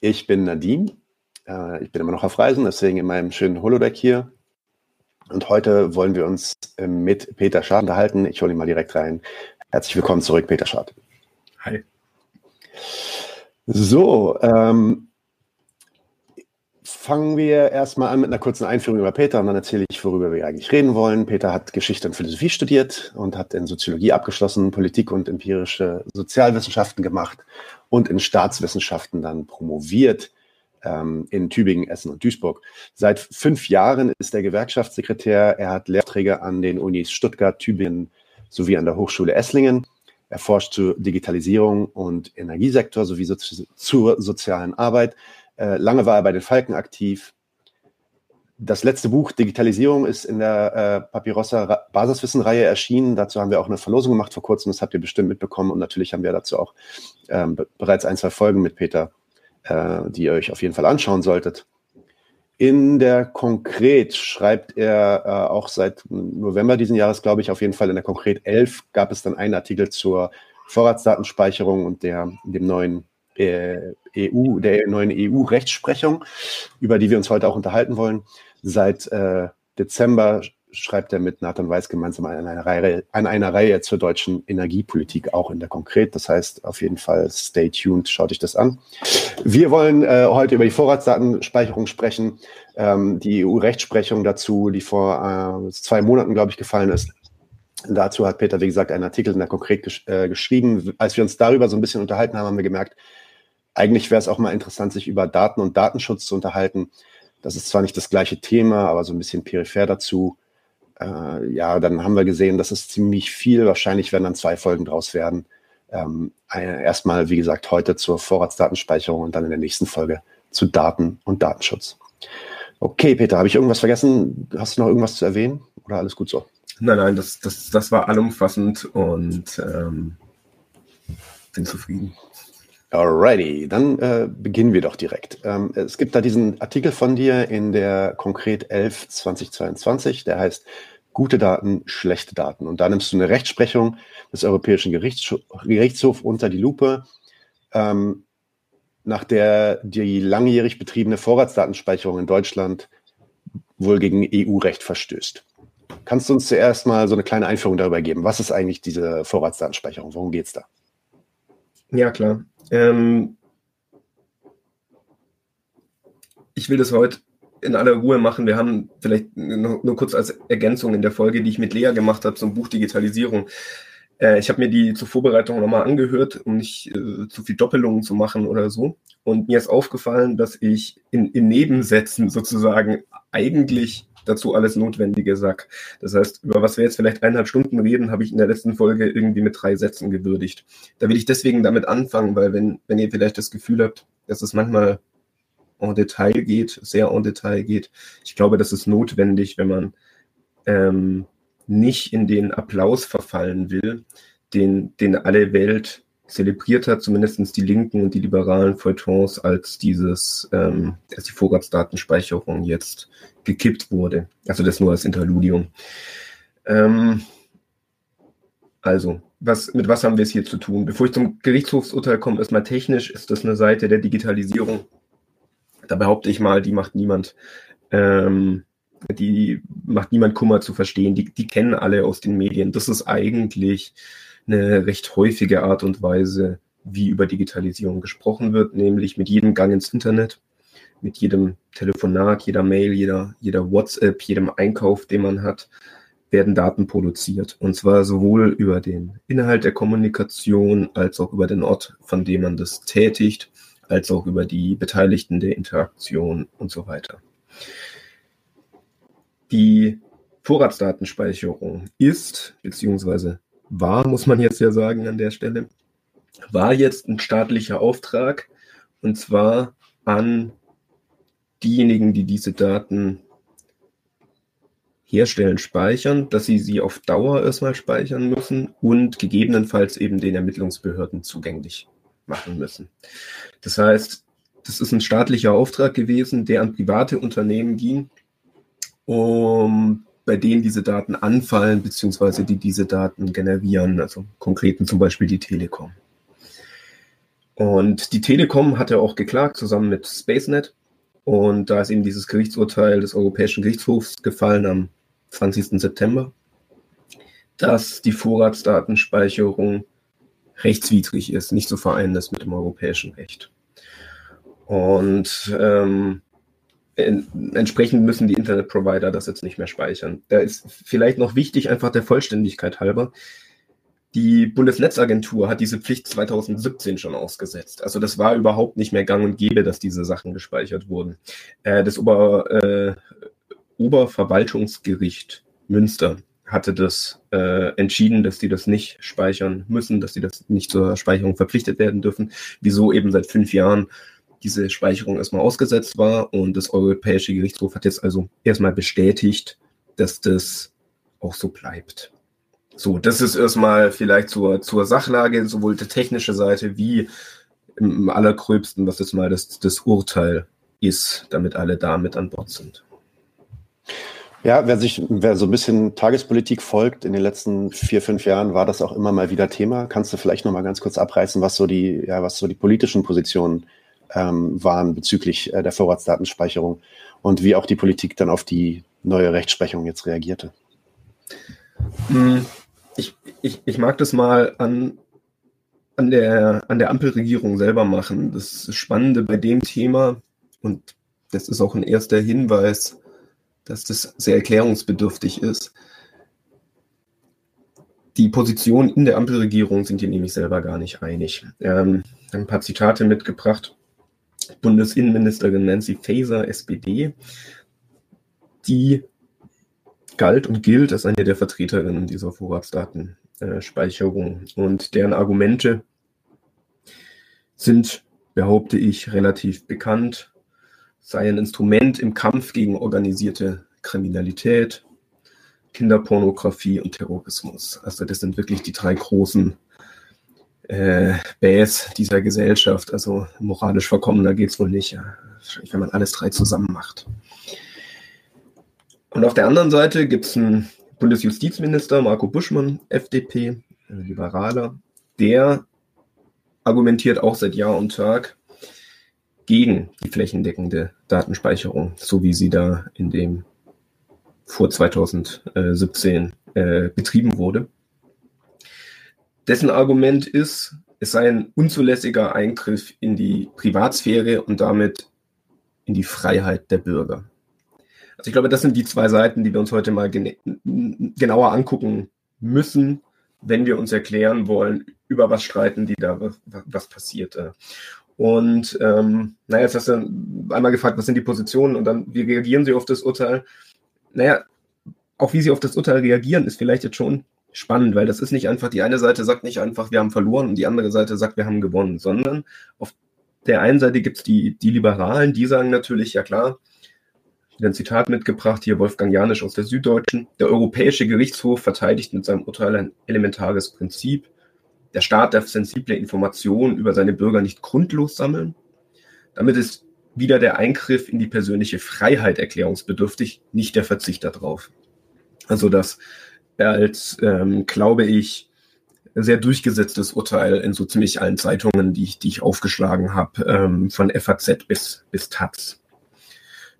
Ich bin Nadine. Äh, ich bin immer noch auf Reisen, deswegen in meinem schönen Holodeck hier. Und heute wollen wir uns äh, mit Peter Schad unterhalten. Ich hole ihn mal direkt rein. Herzlich willkommen zurück, Peter Schad. Hi. So, ähm, fangen wir erstmal an mit einer kurzen Einführung über Peter und dann erzähle ich, worüber wir eigentlich reden wollen. Peter hat Geschichte und Philosophie studiert und hat in Soziologie abgeschlossen, Politik und empirische Sozialwissenschaften gemacht und in Staatswissenschaften dann promoviert ähm, in Tübingen, Essen und Duisburg. Seit fünf Jahren ist er Gewerkschaftssekretär. Er hat Lehrträger an den Unis Stuttgart, Tübingen sowie an der Hochschule Esslingen. Er forscht zur Digitalisierung und Energiesektor sowie so zur sozialen Arbeit. Äh, lange war er bei den Falken aktiv. Das letzte Buch Digitalisierung ist in der äh, Papyrossa Basiswissenreihe erschienen. Dazu haben wir auch eine Verlosung gemacht vor kurzem. Das habt ihr bestimmt mitbekommen. Und natürlich haben wir dazu auch ähm, bereits ein, zwei Folgen mit Peter, äh, die ihr euch auf jeden Fall anschauen solltet. In der Konkret schreibt er äh, auch seit November diesen Jahres, glaube ich, auf jeden Fall in der Konkret 11 gab es dann einen Artikel zur Vorratsdatenspeicherung und der, dem neuen äh, EU, der neuen EU-Rechtsprechung, über die wir uns heute auch unterhalten wollen. Seit äh, Dezember schreibt er mit Nathan Weiß gemeinsam an einer, Reihe, an einer Reihe zur deutschen Energiepolitik, auch in der Konkret. Das heißt, auf jeden Fall stay tuned, schaut euch das an. Wir wollen äh, heute über die Vorratsdatenspeicherung sprechen, ähm, die EU-Rechtsprechung dazu, die vor äh, zwei Monaten, glaube ich, gefallen ist. Dazu hat Peter, wie gesagt, einen Artikel in der Konkret gesch äh, geschrieben. Als wir uns darüber so ein bisschen unterhalten haben, haben wir gemerkt, eigentlich wäre es auch mal interessant, sich über Daten und Datenschutz zu unterhalten. Das ist zwar nicht das gleiche Thema, aber so ein bisschen peripher dazu. Äh, ja, dann haben wir gesehen, das ist ziemlich viel. Wahrscheinlich werden dann zwei Folgen draus werden. Ähm, erstmal, wie gesagt, heute zur Vorratsdatenspeicherung und dann in der nächsten Folge zu Daten und Datenschutz. Okay, Peter, habe ich irgendwas vergessen? Hast du noch irgendwas zu erwähnen oder alles gut so? Nein, nein, das, das, das war allumfassend und ähm, bin zufrieden. Alrighty, dann äh, beginnen wir doch direkt. Ähm, es gibt da diesen Artikel von dir in der Konkret 11 2022, der heißt Gute Daten, schlechte Daten. Und da nimmst du eine Rechtsprechung des Europäischen Gerichts Gerichtshofs unter die Lupe, ähm, nach der die langjährig betriebene Vorratsdatenspeicherung in Deutschland wohl gegen EU-Recht verstößt. Kannst du uns zuerst mal so eine kleine Einführung darüber geben? Was ist eigentlich diese Vorratsdatenspeicherung? Worum geht es da? Ja, klar. Ähm, ich will das heute in aller Ruhe machen. Wir haben vielleicht nur, nur, kurz als Ergänzung in der Folge, die ich mit Lea gemacht habe zum Buch Digitalisierung. Äh, ich habe mir die zur Vorbereitung nochmal angehört, um nicht äh, zu viel Doppelungen zu machen oder so. Und mir ist aufgefallen, dass ich in, in Nebensätzen sozusagen eigentlich dazu alles Notwendige sag. Das heißt, über was wir jetzt vielleicht eineinhalb Stunden reden, habe ich in der letzten Folge irgendwie mit drei Sätzen gewürdigt. Da will ich deswegen damit anfangen, weil wenn, wenn ihr vielleicht das Gefühl habt, dass es manchmal en Detail geht, sehr en Detail geht, ich glaube, das ist notwendig, wenn man ähm, nicht in den Applaus verfallen will, den, den alle Welt zelebriert hat, zumindest die Linken und die liberalen Feuilletons, als dieses, ähm, als die Vorratsdatenspeicherung jetzt gekippt wurde. Also das nur als Interludium. Ähm, also, was, mit was haben wir es hier zu tun? Bevor ich zum Gerichtshofsurteil komme, erstmal technisch ist das eine Seite der Digitalisierung. Da behaupte ich mal, die macht niemand. Ähm, die macht niemand Kummer zu verstehen. Die, die kennen alle aus den Medien. Das ist eigentlich eine recht häufige Art und Weise, wie über Digitalisierung gesprochen wird, nämlich mit jedem Gang ins Internet, mit jedem Telefonat, jeder Mail, jeder, jeder WhatsApp, jedem Einkauf, den man hat, werden Daten produziert. Und zwar sowohl über den Inhalt der Kommunikation als auch über den Ort, von dem man das tätigt, als auch über die Beteiligten der Interaktion und so weiter. Die Vorratsdatenspeicherung ist, beziehungsweise war, muss man jetzt ja sagen an der Stelle, war jetzt ein staatlicher Auftrag und zwar an diejenigen, die diese Daten herstellen, speichern, dass sie sie auf Dauer erstmal speichern müssen und gegebenenfalls eben den Ermittlungsbehörden zugänglich machen müssen. Das heißt, das ist ein staatlicher Auftrag gewesen, der an private Unternehmen ging, um bei denen diese Daten anfallen, beziehungsweise die diese Daten generieren, also konkreten zum Beispiel die Telekom. Und die Telekom hatte auch geklagt, zusammen mit SpaceNet. Und da ist eben dieses Gerichtsurteil des Europäischen Gerichtshofs gefallen am 20. September, dass die Vorratsdatenspeicherung rechtswidrig ist, nicht zu vereinen ist mit dem europäischen Recht. Und ähm, entsprechend müssen die Internetprovider das jetzt nicht mehr speichern. Da ist vielleicht noch wichtig, einfach der Vollständigkeit halber. Die Bundesnetzagentur hat diese Pflicht 2017 schon ausgesetzt. Also das war überhaupt nicht mehr gang und gäbe, dass diese Sachen gespeichert wurden. Äh, das Ober, äh, Oberverwaltungsgericht Münster hatte das äh, entschieden, dass die das nicht speichern müssen, dass sie das nicht zur Speicherung verpflichtet werden dürfen. Wieso eben seit fünf Jahren diese Speicherung erstmal ausgesetzt war. Und das Europäische Gerichtshof hat jetzt also erstmal bestätigt, dass das auch so bleibt. So, das ist erstmal vielleicht zur, zur Sachlage, sowohl die technische Seite wie im allergröbsten, was jetzt mal das, das Urteil ist, damit alle da mit an Bord sind. Ja, wer sich, wer so ein bisschen Tagespolitik folgt, in den letzten vier, fünf Jahren war das auch immer mal wieder Thema. Kannst du vielleicht noch mal ganz kurz abreißen, was so die, ja, was so die politischen Positionen ähm, waren bezüglich äh, der Vorratsdatenspeicherung und wie auch die Politik dann auf die neue Rechtsprechung jetzt reagierte. Hm, ich, ich, ich mag das mal an, an, der, an der Ampelregierung selber machen. Das Spannende bei dem Thema, und das ist auch ein erster Hinweis, dass das sehr erklärungsbedürftig ist. Die Positionen in der Ampelregierung sind die nämlich selber gar nicht einig. Ähm, ein paar Zitate mitgebracht. Bundesinnenministerin Nancy Faeser, SPD, die galt und gilt als eine der Vertreterinnen dieser Vorratsdatenspeicherung. Und deren Argumente sind, behaupte ich, relativ bekannt, sei ein Instrument im Kampf gegen organisierte Kriminalität, Kinderpornografie und Terrorismus. Also das sind wirklich die drei großen äh, Bäs dieser Gesellschaft. Also moralisch verkommener geht es wohl nicht. Wahrscheinlich, wenn man alles drei zusammen macht. Und auf der anderen Seite gibt es einen Bundesjustizminister, Marco Buschmann, FDP, Liberaler, der argumentiert auch seit Jahr und Tag gegen die flächendeckende Datenspeicherung, so wie sie da in dem vor 2017 äh, betrieben wurde. Dessen Argument ist, es sei ein unzulässiger Eingriff in die Privatsphäre und damit in die Freiheit der Bürger. Also ich glaube, das sind die zwei Seiten, die wir uns heute mal gen genauer angucken müssen, wenn wir uns erklären wollen, über was streiten die da, was, was passierte. Und ähm, naja, jetzt hast du einmal gefragt, was sind die Positionen und dann, wie reagieren sie auf das Urteil? Naja, auch wie sie auf das Urteil reagieren, ist vielleicht jetzt schon spannend, weil das ist nicht einfach, die eine Seite sagt nicht einfach, wir haben verloren und die andere Seite sagt, wir haben gewonnen, sondern auf der einen Seite gibt es die, die Liberalen, die sagen natürlich, ja klar, ein Zitat mitgebracht, hier Wolfgang Janisch aus der Süddeutschen. Der Europäische Gerichtshof verteidigt mit seinem Urteil ein elementares Prinzip. Der Staat darf sensible Informationen über seine Bürger nicht grundlos sammeln. Damit ist wieder der Eingriff in die persönliche Freiheit erklärungsbedürftig, nicht der Verzicht darauf. Also das als, ähm, glaube ich, sehr durchgesetztes Urteil in so ziemlich allen Zeitungen, die ich, die ich aufgeschlagen habe, ähm, von FAZ bis, bis Taz.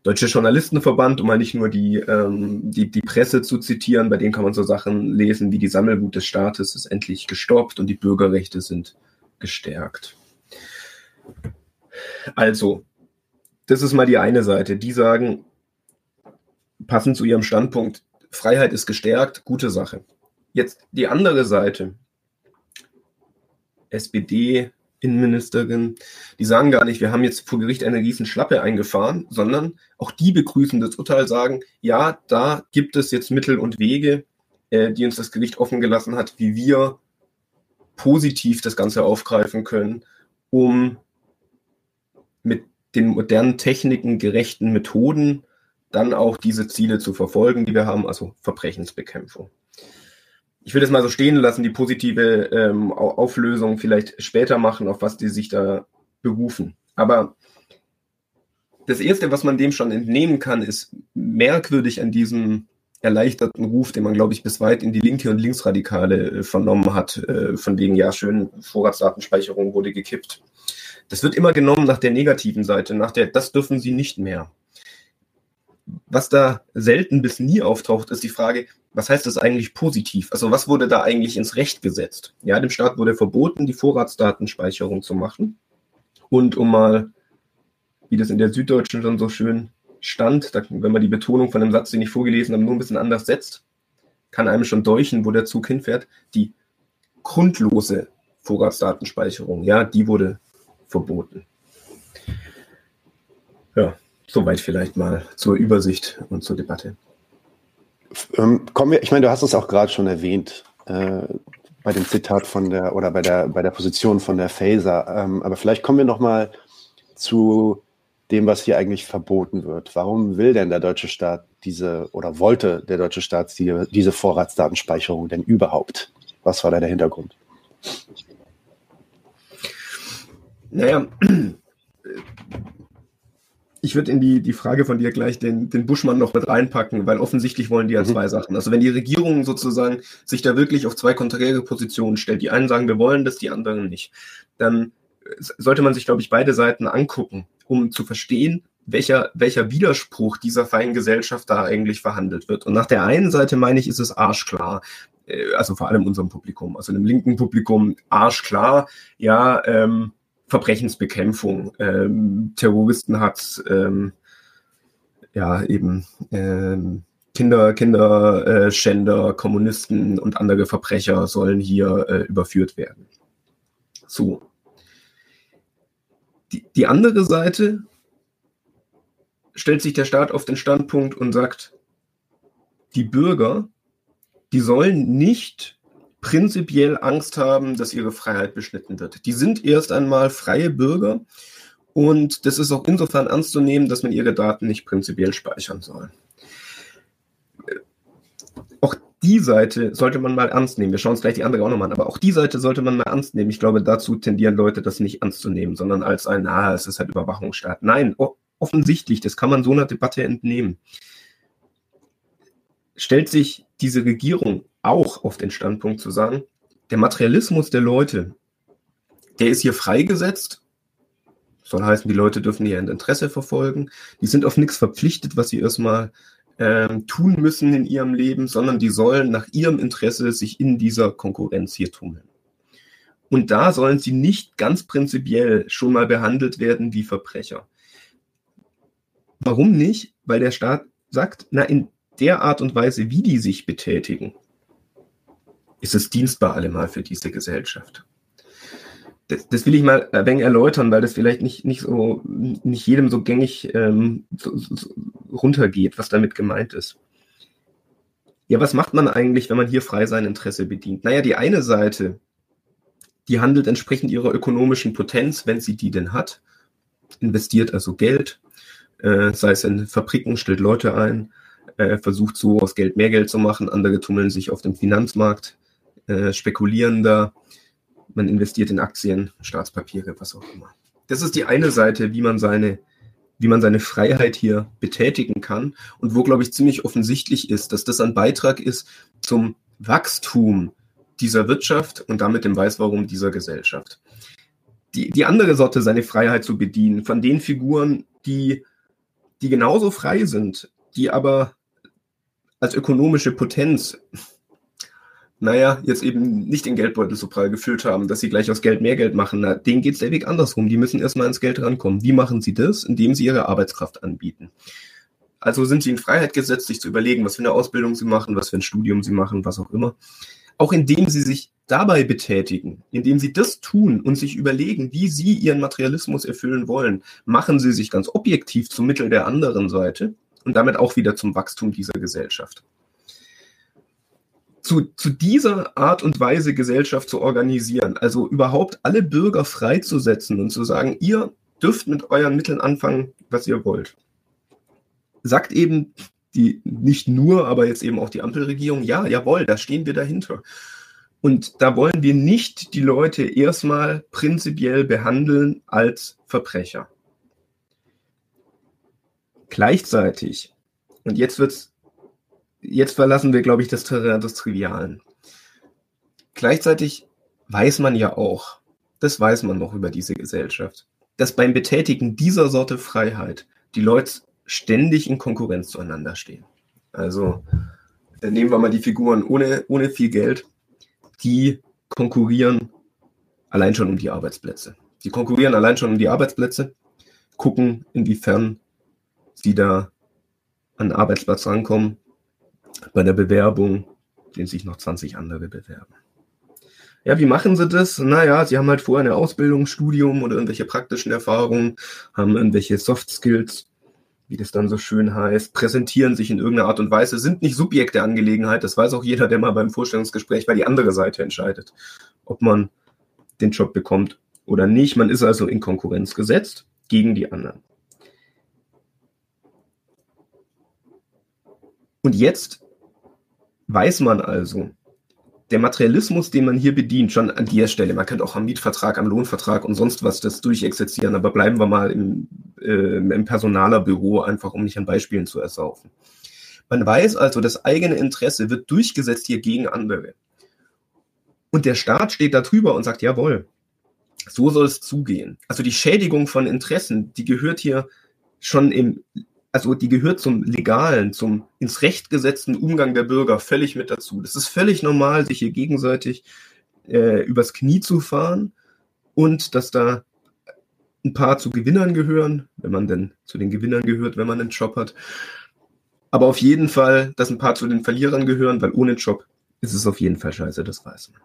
Deutsche Journalistenverband, um mal nicht nur die, ähm, die, die Presse zu zitieren, bei denen kann man so Sachen lesen wie die Sammelwut des Staates ist endlich gestoppt und die Bürgerrechte sind gestärkt. Also, das ist mal die eine Seite. Die sagen, passend zu ihrem Standpunkt, Freiheit ist gestärkt, gute Sache. Jetzt die andere Seite, SPD, Innenministerin, die sagen gar nicht, wir haben jetzt vor Gericht eine riesen Schlappe eingefahren, sondern auch die begrüßen das Urteil, sagen, ja, da gibt es jetzt Mittel und Wege, äh, die uns das Gericht offen gelassen hat, wie wir positiv das Ganze aufgreifen können, um mit den modernen Techniken gerechten Methoden dann auch diese Ziele zu verfolgen, die wir haben, also Verbrechensbekämpfung. Ich will das mal so stehen lassen, die positive ähm, Auflösung vielleicht später machen, auf was die sich da berufen. Aber das Erste, was man dem schon entnehmen kann, ist merkwürdig an diesem erleichterten Ruf, den man, glaube ich, bis weit in die Linke und Linksradikale äh, vernommen hat, äh, von wegen, ja, schön, Vorratsdatenspeicherung wurde gekippt. Das wird immer genommen nach der negativen Seite, nach der, das dürfen sie nicht mehr. Was da selten bis nie auftaucht, ist die Frage, was heißt das eigentlich positiv? Also was wurde da eigentlich ins Recht gesetzt? Ja, dem Staat wurde verboten, die Vorratsdatenspeicherung zu machen. Und um mal, wie das in der Süddeutschen schon so schön stand, da, wenn man die Betonung von einem Satz, den ich vorgelesen habe, nur ein bisschen anders setzt, kann einem schon deuchen, wo der Zug hinfährt. Die grundlose Vorratsdatenspeicherung, ja, die wurde verboten. Ja, soweit vielleicht mal zur Übersicht und zur Debatte. Ähm, kommen wir, ich meine, du hast es auch gerade schon erwähnt, äh, bei dem Zitat von der oder bei der bei der Position von der Faser. Ähm, aber vielleicht kommen wir noch mal zu dem, was hier eigentlich verboten wird. Warum will denn der deutsche Staat diese oder wollte der deutsche Staat die, diese Vorratsdatenspeicherung denn überhaupt? Was war da der Hintergrund? Naja, ich würde in die, die Frage von dir gleich den, den Buschmann noch mit reinpacken, weil offensichtlich wollen die ja mhm. zwei Sachen. Also wenn die Regierung sozusagen sich da wirklich auf zwei konträre Positionen stellt, die einen sagen, wir wollen das, die anderen nicht, dann sollte man sich, glaube ich, beide Seiten angucken um zu verstehen, welcher, welcher Widerspruch dieser feinen Gesellschaft da eigentlich verhandelt wird. Und nach der einen Seite meine ich, ist es arschklar, äh, also vor allem unserem Publikum, also dem linken Publikum arschklar, ja, ähm, Verbrechensbekämpfung, ähm, Terroristen hat, ähm, ja, eben ähm, Kinder, Kinderschänder, äh, Kommunisten und andere Verbrecher sollen hier äh, überführt werden. So, die, die andere Seite stellt sich der Staat auf den Standpunkt und sagt, die Bürger, die sollen nicht prinzipiell Angst haben, dass ihre Freiheit beschnitten wird. Die sind erst einmal freie Bürger und das ist auch insofern ernst zu nehmen, dass man ihre Daten nicht prinzipiell speichern soll die Seite sollte man mal ernst nehmen. Wir schauen uns gleich die andere auch nochmal an, aber auch die Seite sollte man mal ernst nehmen. Ich glaube, dazu tendieren Leute, das nicht ernst zu nehmen, sondern als ein, ah, es ist halt Überwachungsstaat. Nein, offensichtlich, das kann man so einer Debatte entnehmen. Stellt sich diese Regierung auch auf den Standpunkt zu sagen, der Materialismus der Leute, der ist hier freigesetzt. Soll heißen, die Leute dürfen ihr Interesse verfolgen. Die sind auf nichts verpflichtet, was sie erstmal ähm, tun müssen in ihrem Leben, sondern die sollen nach ihrem Interesse sich in dieser Konkurrenz hier tummeln. Und da sollen sie nicht ganz prinzipiell schon mal behandelt werden wie Verbrecher. Warum nicht? Weil der Staat sagt, na, in der Art und Weise, wie die sich betätigen, ist es dienstbar allemal für diese Gesellschaft das, das, will ich mal ein wenig erläutern, weil das vielleicht nicht, nicht so, nicht jedem so gängig ähm, so, so runtergeht, was damit gemeint ist. Ja, was macht man eigentlich, wenn man hier frei sein Interesse bedient? Naja, die eine Seite, die handelt entsprechend ihrer ökonomischen Potenz, wenn sie die denn hat, investiert also Geld, äh, sei es in Fabriken, stellt Leute ein, äh, versucht so aus Geld mehr Geld zu machen, andere tummeln sich auf dem Finanzmarkt, äh, spekulieren da, man investiert in Aktien, Staatspapiere, was auch immer. Das ist die eine Seite, wie man seine, wie man seine Freiheit hier betätigen kann und wo, glaube ich, ziemlich offensichtlich ist, dass das ein Beitrag ist zum Wachstum dieser Wirtschaft und damit dem Weißwarum dieser Gesellschaft. Die, die andere Sorte, seine Freiheit zu bedienen, von den Figuren, die, die genauso frei sind, die aber als ökonomische Potenz naja, jetzt eben nicht den Geldbeutel so prall gefüllt haben, dass sie gleich aus Geld mehr Geld machen. Na, denen geht es der Weg andersrum. Die müssen erstmal ins Geld rankommen. Wie machen sie das? Indem sie ihre Arbeitskraft anbieten. Also sind sie in Freiheit gesetzt, sich zu überlegen, was für eine Ausbildung sie machen, was für ein Studium sie machen, was auch immer. Auch indem sie sich dabei betätigen, indem sie das tun und sich überlegen, wie sie ihren Materialismus erfüllen wollen, machen sie sich ganz objektiv zum Mittel der anderen Seite und damit auch wieder zum Wachstum dieser Gesellschaft zu, zu dieser Art und Weise Gesellschaft zu organisieren, also überhaupt alle Bürger freizusetzen und zu sagen, ihr dürft mit euren Mitteln anfangen, was ihr wollt. Sagt eben die nicht nur, aber jetzt eben auch die Ampelregierung, ja, jawohl, da stehen wir dahinter. Und da wollen wir nicht die Leute erstmal prinzipiell behandeln als Verbrecher. Gleichzeitig, und jetzt wird es jetzt verlassen wir, glaube ich, das Terrain des Trivialen. Gleichzeitig weiß man ja auch, das weiß man noch über diese Gesellschaft, dass beim Betätigen dieser Sorte Freiheit die Leute ständig in Konkurrenz zueinander stehen. Also äh, nehmen wir mal die Figuren ohne, ohne viel Geld, die konkurrieren allein schon um die Arbeitsplätze. Die konkurrieren allein schon um die Arbeitsplätze, gucken, inwiefern sie da an den Arbeitsplatz rankommen. Bei der Bewerbung, den sich noch 20 andere bewerben. Ja, wie machen sie das? Naja, sie haben halt vorher eine Ausbildung, Studium oder irgendwelche praktischen Erfahrungen, haben irgendwelche Soft Skills, wie das dann so schön heißt, präsentieren sich in irgendeiner Art und Weise, sind nicht Subjekt der Angelegenheit. Das weiß auch jeder, der mal beim Vorstellungsgespräch, weil die andere Seite entscheidet, ob man den Job bekommt oder nicht. Man ist also in Konkurrenz gesetzt gegen die anderen. Und jetzt weiß man also, der Materialismus, den man hier bedient, schon an der Stelle, man könnte auch am Mietvertrag, am Lohnvertrag und sonst was das durchexerzieren, aber bleiben wir mal im, äh, im Personalerbüro, einfach um nicht an Beispielen zu ersaufen. Man weiß also, das eigene Interesse wird durchgesetzt hier gegen andere. Und der Staat steht da drüber und sagt, jawohl, so soll es zugehen. Also die Schädigung von Interessen, die gehört hier schon im also die gehört zum legalen, zum ins Recht gesetzten Umgang der Bürger völlig mit dazu. Das ist völlig normal, sich hier gegenseitig äh, übers Knie zu fahren und dass da ein paar zu Gewinnern gehören, wenn man denn zu den Gewinnern gehört, wenn man einen Job hat. Aber auf jeden Fall, dass ein paar zu den Verlierern gehören, weil ohne Job ist es auf jeden Fall scheiße, das weiß man.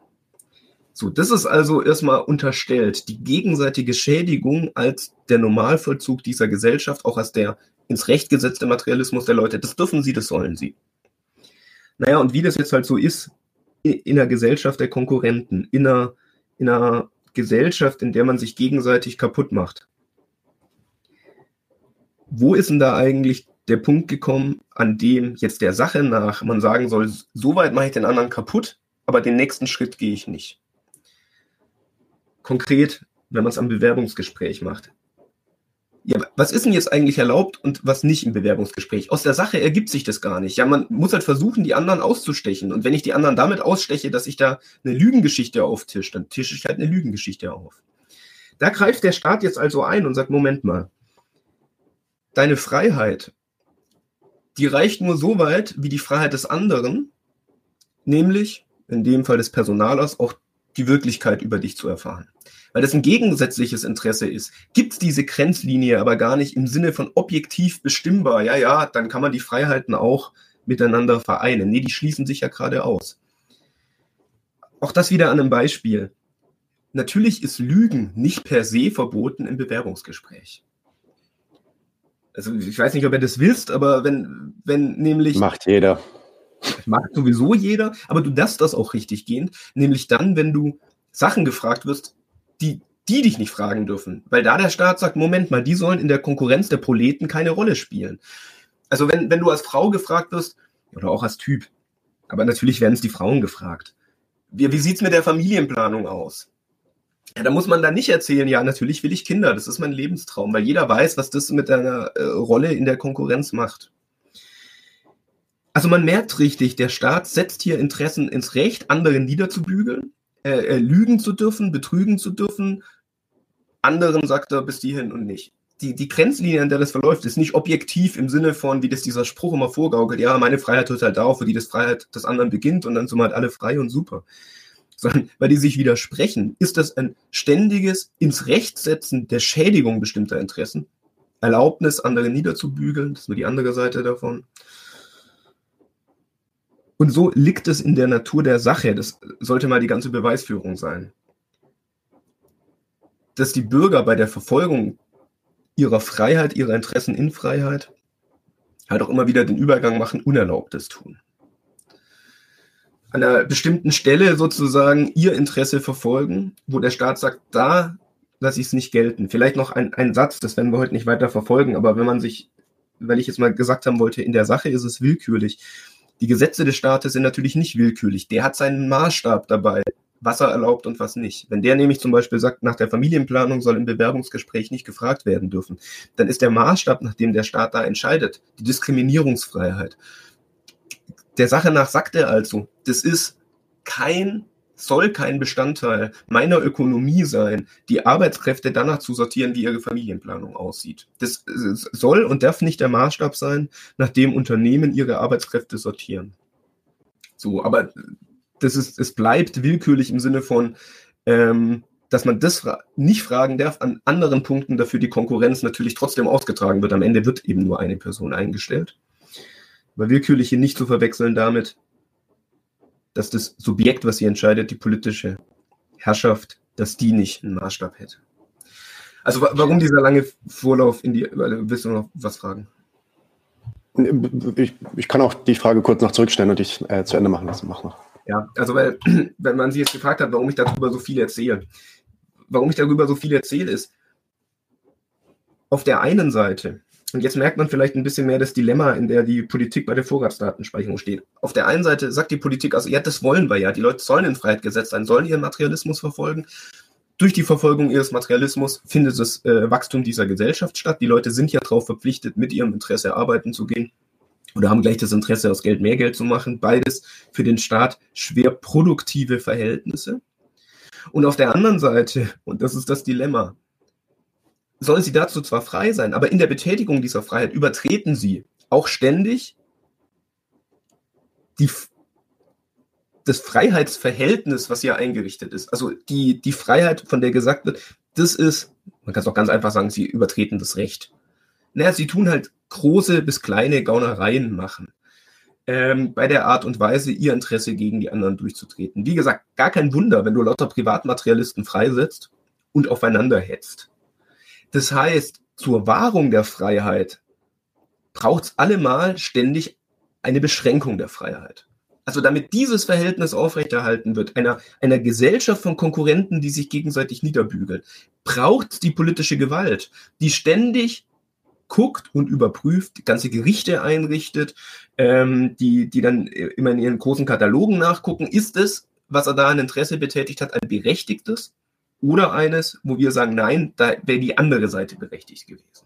So, das ist also erstmal unterstellt. Die gegenseitige Schädigung als der Normalvollzug dieser Gesellschaft, auch als der ins Recht gesetzte Materialismus der Leute. Das dürfen sie, das sollen sie. Naja, und wie das jetzt halt so ist, in einer Gesellschaft der Konkurrenten, in einer, in einer Gesellschaft, in der man sich gegenseitig kaputt macht. Wo ist denn da eigentlich der Punkt gekommen, an dem jetzt der Sache nach man sagen soll, so weit mache ich den anderen kaputt, aber den nächsten Schritt gehe ich nicht. Konkret, wenn man es am Bewerbungsgespräch macht ja, was ist denn jetzt eigentlich erlaubt und was nicht im Bewerbungsgespräch? Aus der Sache ergibt sich das gar nicht. Ja, man muss halt versuchen, die anderen auszustechen. Und wenn ich die anderen damit aussteche, dass ich da eine Lügengeschichte auftische, dann tische ich halt eine Lügengeschichte auf. Da greift der Staat jetzt also ein und sagt, Moment mal, deine Freiheit, die reicht nur so weit wie die Freiheit des anderen, nämlich in dem Fall des Personalers auch die Wirklichkeit über dich zu erfahren weil das ein gegensätzliches Interesse ist. Gibt es diese Grenzlinie aber gar nicht im Sinne von objektiv bestimmbar, ja, ja, dann kann man die Freiheiten auch miteinander vereinen. Nee, die schließen sich ja gerade aus. Auch das wieder an einem Beispiel. Natürlich ist Lügen nicht per se verboten im Bewerbungsgespräch. Also ich weiß nicht, ob ihr das willst, aber wenn, wenn nämlich. Macht jeder. Macht sowieso jeder, aber du darfst das auch richtig gehen, nämlich dann, wenn du Sachen gefragt wirst, die, die dich nicht fragen dürfen. Weil da der Staat sagt, Moment mal, die sollen in der Konkurrenz der Proleten keine Rolle spielen. Also wenn, wenn du als Frau gefragt wirst, oder auch als Typ, aber natürlich werden es die Frauen gefragt. Wie, wie sieht's mit der Familienplanung aus? Ja, da muss man dann nicht erzählen, ja, natürlich will ich Kinder, das ist mein Lebenstraum, weil jeder weiß, was das mit einer äh, Rolle in der Konkurrenz macht. Also man merkt richtig, der Staat setzt hier Interessen ins Recht, andere niederzubügeln äh, äh, lügen zu dürfen, betrügen zu dürfen. Anderen sagt er bis hierhin und nicht. Die, die Grenzlinie, an der das verläuft, ist nicht objektiv im Sinne von, wie das dieser Spruch immer vorgaukelt, ja, meine Freiheit hört halt darauf, wo die das Freiheit des anderen beginnt und dann sind wir halt alle frei und super. Sondern weil die sich widersprechen, ist das ein ständiges ins Recht setzen der Schädigung bestimmter Interessen. Erlaubnis, andere niederzubügeln, das ist nur die andere Seite davon. Und so liegt es in der Natur der Sache, das sollte mal die ganze Beweisführung sein, dass die Bürger bei der Verfolgung ihrer Freiheit, ihrer Interessen in Freiheit halt auch immer wieder den Übergang machen, Unerlaubtes tun. An einer bestimmten Stelle sozusagen ihr Interesse verfolgen, wo der Staat sagt, da lasse ich es nicht gelten. Vielleicht noch ein, ein Satz, das werden wir heute nicht weiter verfolgen, aber wenn man sich, weil ich jetzt mal gesagt haben wollte, in der Sache ist es willkürlich die Gesetze des Staates sind natürlich nicht willkürlich. Der hat seinen Maßstab dabei, was er erlaubt und was nicht. Wenn der nämlich zum Beispiel sagt, nach der Familienplanung soll im Bewerbungsgespräch nicht gefragt werden dürfen, dann ist der Maßstab, nach dem der Staat da entscheidet, die Diskriminierungsfreiheit. der Sache nach sagt er also, das ist kein soll kein Bestandteil meiner Ökonomie sein, die Arbeitskräfte danach zu sortieren, wie ihre Familienplanung aussieht. Das soll und darf nicht der Maßstab sein, nach dem Unternehmen ihre Arbeitskräfte sortieren. So, aber das ist, es bleibt willkürlich im Sinne von, ähm, dass man das nicht fragen darf, an anderen Punkten dafür die Konkurrenz natürlich trotzdem ausgetragen wird. Am Ende wird eben nur eine Person eingestellt. Aber willkürlich hier nicht zu verwechseln damit, dass das Subjekt, was sie entscheidet, die politische Herrschaft, dass die nicht einen Maßstab hätte. Also warum dieser lange Vorlauf in die, willst du noch was fragen? Ich, ich kann auch die Frage kurz noch zurückstellen und dich äh, zu Ende machen lassen. Mach noch. Ja, also weil, wenn man sich jetzt gefragt hat, warum ich darüber so viel erzähle, warum ich darüber so viel erzähle, ist, auf der einen Seite und jetzt merkt man vielleicht ein bisschen mehr das Dilemma, in der die Politik bei der Vorratsdatenspeicherung steht. Auf der einen Seite sagt die Politik, also ja, das wollen wir ja. Die Leute sollen in Freiheit gesetzt sein, sollen ihren Materialismus verfolgen. Durch die Verfolgung ihres Materialismus findet das äh, Wachstum dieser Gesellschaft statt. Die Leute sind ja darauf verpflichtet, mit ihrem Interesse arbeiten zu gehen oder haben gleich das Interesse, aus Geld mehr Geld zu machen. Beides für den Staat schwer produktive Verhältnisse. Und auf der anderen Seite, und das ist das Dilemma, soll sie dazu zwar frei sein, aber in der Betätigung dieser Freiheit übertreten sie auch ständig die, das Freiheitsverhältnis, was hier eingerichtet ist. Also die, die Freiheit, von der gesagt wird, das ist, man kann es auch ganz einfach sagen, sie übertreten das Recht. Naja, sie tun halt große bis kleine Gaunereien machen. Ähm, bei der Art und Weise, ihr Interesse gegen die anderen durchzutreten. Wie gesagt, gar kein Wunder, wenn du lauter Privatmaterialisten freisetzt und aufeinander hetzt. Das heißt, zur Wahrung der Freiheit braucht es allemal ständig eine Beschränkung der Freiheit. Also damit dieses Verhältnis aufrechterhalten wird, einer, einer Gesellschaft von Konkurrenten, die sich gegenseitig niederbügeln, braucht die politische Gewalt, die ständig guckt und überprüft, ganze Gerichte einrichtet, ähm, die, die dann immer in ihren großen Katalogen nachgucken, ist es, was er da an Interesse betätigt hat, ein berechtigtes oder eines, wo wir sagen, nein, da wäre die andere Seite berechtigt gewesen.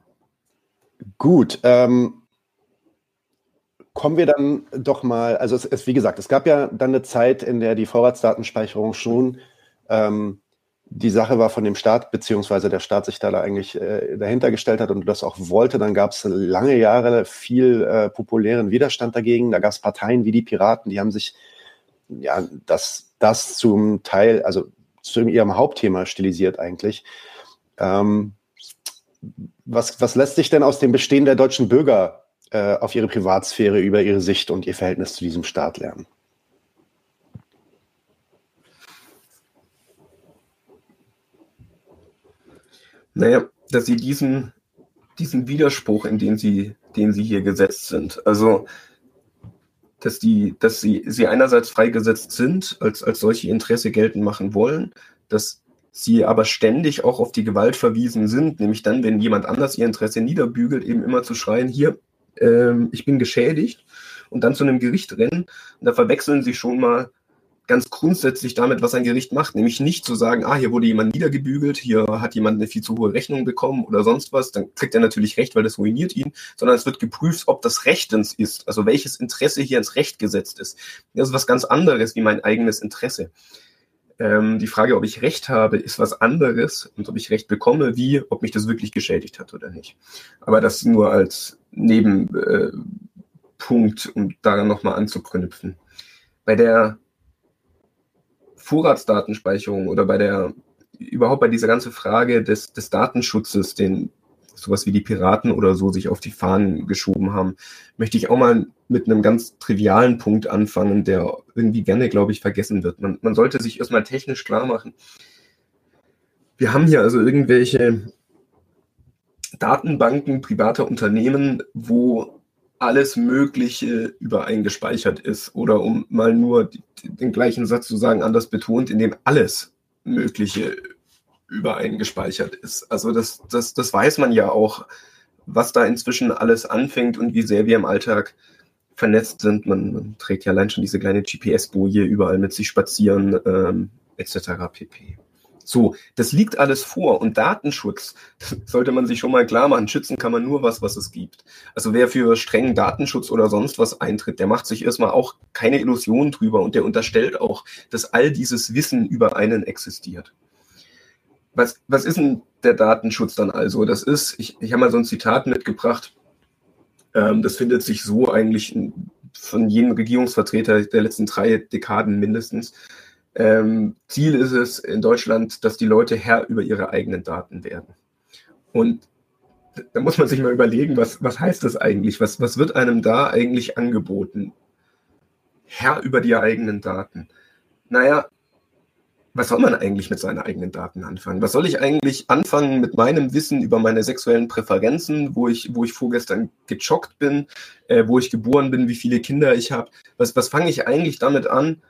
Gut, ähm, kommen wir dann doch mal, also es, es, wie gesagt, es gab ja dann eine Zeit, in der die Vorratsdatenspeicherung schon ähm, die Sache war von dem Staat, beziehungsweise der Staat sich da, eigentlich äh, dahinter gestellt hat und das auch wollte, dann gab es lange Jahre viel äh, populären Widerstand dagegen. Da gab es Parteien wie die Piraten, die haben sich ja das, das zum Teil, also zu ihrem Hauptthema stilisiert eigentlich. Ähm, was, was lässt sich denn aus dem Bestehen der deutschen Bürger äh, auf ihre Privatsphäre über ihre Sicht und ihr Verhältnis zu diesem Staat lernen? Naja, dass sie diesen, diesen Widerspruch, in den sie, den sie hier gesetzt sind, also dass die, dass sie, sie einerseits freigesetzt sind, als, als solche Interesse geltend machen wollen, dass sie aber ständig auch auf die Gewalt verwiesen sind, nämlich dann, wenn jemand anders ihr Interesse niederbügelt, eben immer zu schreien, hier, ähm, ich bin geschädigt und dann zu einem Gericht rennen. Und da verwechseln sie schon mal ganz grundsätzlich damit, was ein Gericht macht, nämlich nicht zu sagen, ah, hier wurde jemand niedergebügelt, hier hat jemand eine viel zu hohe Rechnung bekommen oder sonst was, dann kriegt er natürlich recht, weil das ruiniert ihn, sondern es wird geprüft, ob das rechtens ist, also welches Interesse hier ins Recht gesetzt ist. Das ist was ganz anderes wie mein eigenes Interesse. Ähm, die Frage, ob ich Recht habe, ist was anderes und ob ich Recht bekomme, wie ob mich das wirklich geschädigt hat oder nicht. Aber das nur als Nebenpunkt, äh, um daran nochmal anzuknüpfen. Bei der Vorratsdatenspeicherung oder bei der, überhaupt bei dieser ganzen Frage des, des Datenschutzes, den sowas wie die Piraten oder so sich auf die Fahnen geschoben haben, möchte ich auch mal mit einem ganz trivialen Punkt anfangen, der irgendwie gerne, glaube ich, vergessen wird. Man, man sollte sich erstmal technisch klar machen. Wir haben hier also irgendwelche Datenbanken privater Unternehmen, wo alles Mögliche übereingespeichert ist. Oder um mal nur den gleichen Satz zu sagen, anders betont, in dem alles Mögliche übereingespeichert ist. Also das, das, das weiß man ja auch, was da inzwischen alles anfängt und wie sehr wir im Alltag vernetzt sind. Man, man trägt ja allein schon diese kleine GPS-Boje überall mit sich spazieren, ähm, etc. pp. So, das liegt alles vor und Datenschutz sollte man sich schon mal klar machen. Schützen kann man nur was, was es gibt. Also wer für strengen Datenschutz oder sonst was eintritt, der macht sich erstmal auch keine Illusionen drüber und der unterstellt auch, dass all dieses Wissen über einen existiert. Was, was ist denn der Datenschutz dann also? Das ist, ich, ich habe mal so ein Zitat mitgebracht, ähm, das findet sich so eigentlich von jedem Regierungsvertreter der letzten drei Dekaden mindestens. Ähm, Ziel ist es in Deutschland, dass die Leute Herr über ihre eigenen Daten werden. Und da muss man sich mal überlegen, was, was heißt das eigentlich? Was, was wird einem da eigentlich angeboten? Herr über die eigenen Daten. Naja, was soll man eigentlich mit seinen eigenen Daten anfangen? Was soll ich eigentlich anfangen mit meinem Wissen über meine sexuellen Präferenzen, wo ich, wo ich vorgestern gejoggt bin, äh, wo ich geboren bin, wie viele Kinder ich habe? Was, was fange ich eigentlich damit an,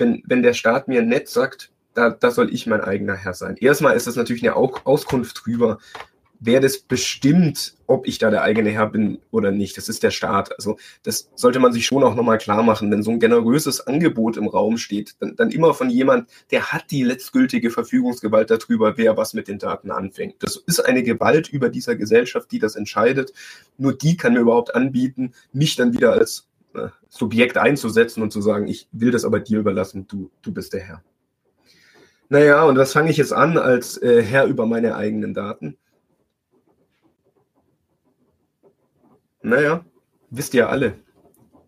wenn, wenn der Staat mir nett sagt, da, da soll ich mein eigener Herr sein? Erstmal ist das natürlich eine Auskunft drüber, wer das bestimmt, ob ich da der eigene Herr bin oder nicht. Das ist der Staat. Also das sollte man sich schon auch nochmal klar machen. Wenn so ein generöses Angebot im Raum steht, dann, dann immer von jemand, der hat die letztgültige Verfügungsgewalt darüber, wer was mit den Daten anfängt. Das ist eine Gewalt über dieser Gesellschaft, die das entscheidet. Nur die kann mir überhaupt anbieten, mich dann wieder als Subjekt einzusetzen und zu sagen, ich will das aber dir überlassen, du, du bist der Herr. Naja, und was fange ich jetzt an als äh, Herr über meine eigenen Daten? Naja, wisst ihr alle.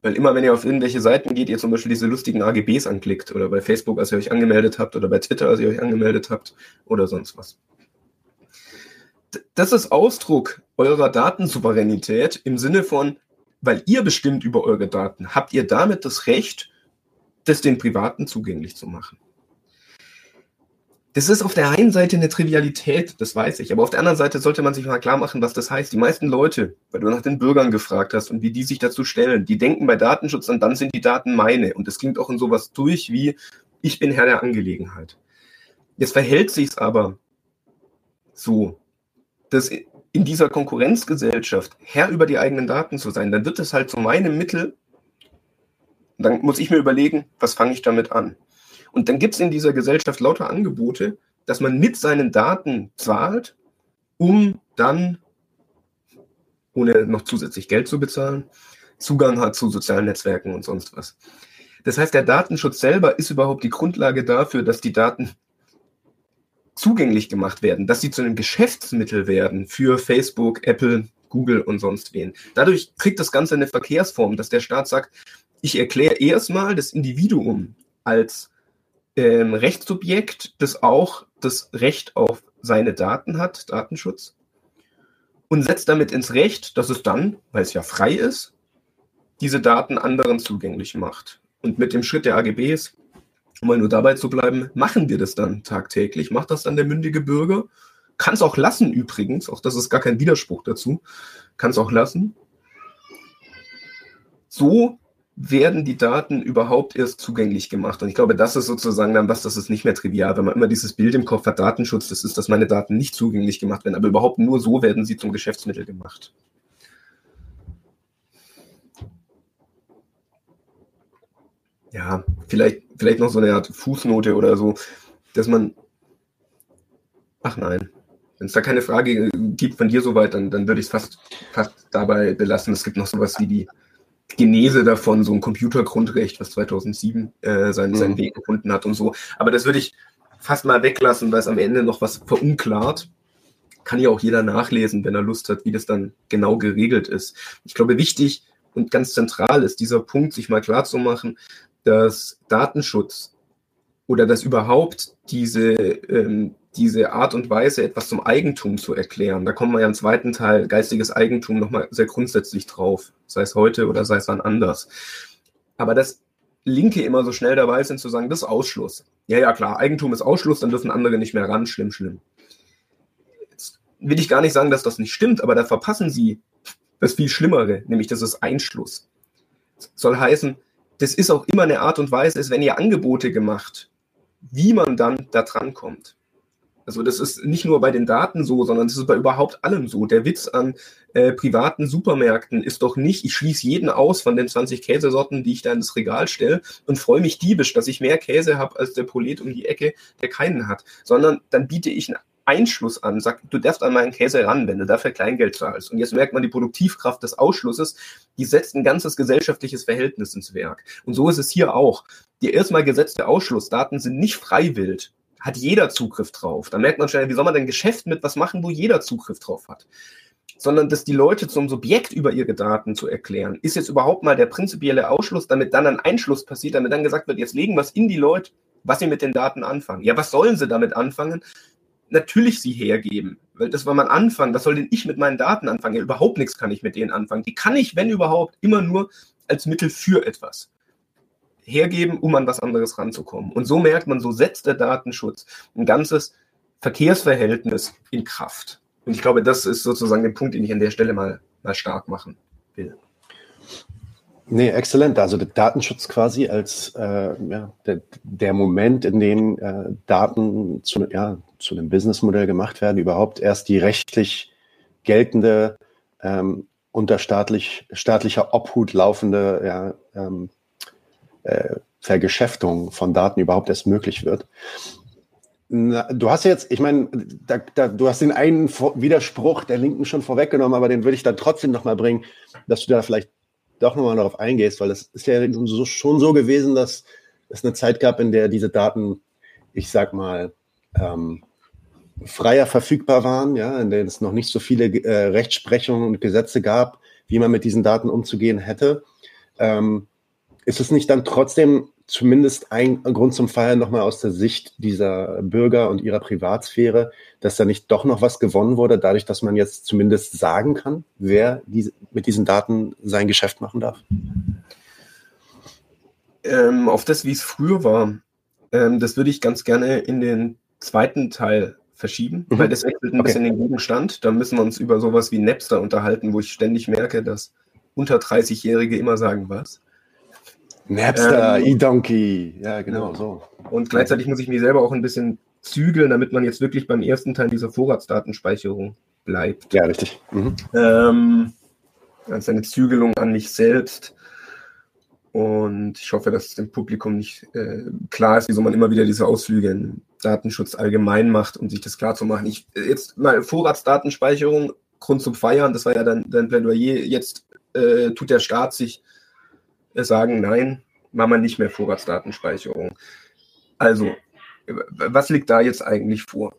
Weil immer, wenn ihr auf irgendwelche Seiten geht, ihr zum Beispiel diese lustigen AGBs anklickt oder bei Facebook, als ihr euch angemeldet habt oder bei Twitter, als ihr euch angemeldet habt oder sonst was. Das ist Ausdruck eurer Datensouveränität im Sinne von, weil ihr bestimmt über eure Daten, habt ihr damit das Recht, das den Privaten zugänglich zu machen. Das ist auf der einen Seite eine Trivialität, das weiß ich, aber auf der anderen Seite sollte man sich mal klar machen, was das heißt. Die meisten Leute, weil du nach den Bürgern gefragt hast und wie die sich dazu stellen, die denken bei Datenschutz und dann sind die Daten meine. Und das klingt auch in sowas durch wie, ich bin Herr der Angelegenheit. Jetzt verhält sich es aber so, dass in dieser Konkurrenzgesellschaft Herr über die eigenen Daten zu sein, dann wird es halt zu meinem Mittel. Dann muss ich mir überlegen, was fange ich damit an? Und dann gibt es in dieser Gesellschaft lauter Angebote, dass man mit seinen Daten zahlt, um dann, ohne noch zusätzlich Geld zu bezahlen, Zugang hat zu sozialen Netzwerken und sonst was. Das heißt, der Datenschutz selber ist überhaupt die Grundlage dafür, dass die Daten zugänglich gemacht werden, dass sie zu einem Geschäftsmittel werden für Facebook, Apple, Google und sonst wen. Dadurch kriegt das Ganze eine Verkehrsform, dass der Staat sagt, ich erkläre erstmal das Individuum als ähm, Rechtssubjekt, das auch das Recht auf seine Daten hat, Datenschutz, und setzt damit ins Recht, dass es dann, weil es ja frei ist, diese Daten anderen zugänglich macht. Und mit dem Schritt der AGBs, um mal nur dabei zu bleiben, machen wir das dann tagtäglich, macht das dann der mündige Bürger, kann es auch lassen übrigens, auch das ist gar kein Widerspruch dazu, kann es auch lassen. So werden die Daten überhaupt erst zugänglich gemacht? Und ich glaube, das ist sozusagen dann was, das ist nicht mehr trivial, wenn man immer dieses Bild im Kopf hat, Datenschutz, das ist, dass meine Daten nicht zugänglich gemacht werden, aber überhaupt nur so werden sie zum Geschäftsmittel gemacht. Ja, vielleicht, vielleicht noch so eine Art Fußnote oder so, dass man. Ach nein, wenn es da keine Frage gibt von dir soweit, dann, dann würde ich es fast, fast dabei belassen. Es gibt noch sowas wie die Genese davon, so ein Computergrundrecht, was 2007 äh, seinen, mhm. seinen Weg gefunden hat und so. Aber das würde ich fast mal weglassen, weil es am Ende noch was verunklart. Kann ja auch jeder nachlesen, wenn er Lust hat, wie das dann genau geregelt ist. Ich glaube, wichtig und ganz zentral ist dieser Punkt, sich mal klar zu machen, dass Datenschutz oder dass überhaupt diese ähm, diese Art und Weise, etwas zum Eigentum zu erklären. Da kommen wir ja im zweiten Teil, geistiges Eigentum, nochmal sehr grundsätzlich drauf, sei es heute oder sei es dann anders. Aber das Linke immer so schnell dabei sind zu sagen, das ist Ausschluss. Ja, ja, klar, Eigentum ist Ausschluss, dann dürfen andere nicht mehr ran, schlimm, schlimm. Jetzt will ich gar nicht sagen, dass das nicht stimmt, aber da verpassen sie das viel Schlimmere, nämlich das ist Einschluss. Das soll heißen, das ist auch immer eine Art und Weise, ist, wenn ihr Angebote gemacht, wie man dann da dran kommt. Also das ist nicht nur bei den Daten so, sondern das ist bei überhaupt allem so. Der Witz an äh, privaten Supermärkten ist doch nicht, ich schließe jeden aus von den 20 Käsesorten, die ich da ins Regal stelle und freue mich diebisch, dass ich mehr Käse habe als der Prolet um die Ecke, der keinen hat, sondern dann biete ich einen Einschluss an, sag, du darfst an meinen Käse ran, wenn du dafür Kleingeld zahlst. Und jetzt merkt man die Produktivkraft des Ausschlusses, die setzt ein ganzes gesellschaftliches Verhältnis ins Werk. Und so ist es hier auch. Die erstmal gesetzte Ausschlussdaten sind nicht freiwillig hat jeder Zugriff drauf. Da merkt man schnell, wie soll man denn Geschäft mit was machen, wo jeder Zugriff drauf hat? Sondern dass die Leute zum Subjekt über ihre Daten zu erklären, ist jetzt überhaupt mal der prinzipielle Ausschluss, damit dann ein Einschluss passiert, damit dann gesagt wird, jetzt legen wir es in die Leute, was sie mit den Daten anfangen. Ja, was sollen sie damit anfangen? Natürlich sie hergeben. Weil das war mein Anfang. Was soll denn ich mit meinen Daten anfangen? Ja, überhaupt nichts kann ich mit denen anfangen. Die kann ich, wenn überhaupt, immer nur als Mittel für etwas hergeben, um an was anderes ranzukommen. Und so merkt man, so setzt der Datenschutz ein ganzes Verkehrsverhältnis in Kraft. Und ich glaube, das ist sozusagen der Punkt, den ich an der Stelle mal, mal stark machen will. Nee, exzellent. Also der Datenschutz quasi als äh, ja, der, der Moment, in dem äh, Daten zu, ja, zu einem Businessmodell gemacht werden, überhaupt erst die rechtlich geltende, ähm, unter staatlich, staatlicher Obhut laufende ja, ähm, äh, Vergeschäftung von Daten überhaupt erst möglich wird. Na, du hast jetzt, ich meine, da, da, du hast den einen Widerspruch der Linken schon vorweggenommen, aber den würde ich dann trotzdem nochmal bringen, dass du da vielleicht doch nochmal darauf eingehst, weil es ist ja so, schon so gewesen, dass es eine Zeit gab, in der diese Daten, ich sag mal, ähm, freier verfügbar waren, ja, in der es noch nicht so viele äh, Rechtsprechungen und Gesetze gab, wie man mit diesen Daten umzugehen hätte. Ähm, ist es nicht dann trotzdem zumindest ein Grund zum Feiern nochmal aus der Sicht dieser Bürger und ihrer Privatsphäre, dass da nicht doch noch was gewonnen wurde, dadurch, dass man jetzt zumindest sagen kann, wer diese, mit diesen Daten sein Geschäft machen darf? Ähm, auf das, wie es früher war, ähm, das würde ich ganz gerne in den zweiten Teil verschieben, mhm. weil das wechselt ein okay. bisschen den Gegenstand. Da müssen wir uns über sowas wie Napster unterhalten, wo ich ständig merke, dass unter 30-Jährige immer sagen, was? Napster, ähm, E-Donkey, ja, genau so. Und gleichzeitig muss ich mich selber auch ein bisschen zügeln, damit man jetzt wirklich beim ersten Teil dieser Vorratsdatenspeicherung bleibt. Ja, richtig. Mhm. Ähm, ist eine Zügelung an mich selbst. Und ich hoffe, dass es dem Publikum nicht äh, klar ist, wieso man immer wieder diese Ausflüge in Datenschutz allgemein macht, um sich das klar zu machen. Ich, jetzt mal Vorratsdatenspeicherung, Grund zum Feiern, das war ja dein, dein Plädoyer. Jetzt äh, tut der Staat sich sagen, nein, machen wir nicht mehr Vorratsdatenspeicherung. Also, was liegt da jetzt eigentlich vor?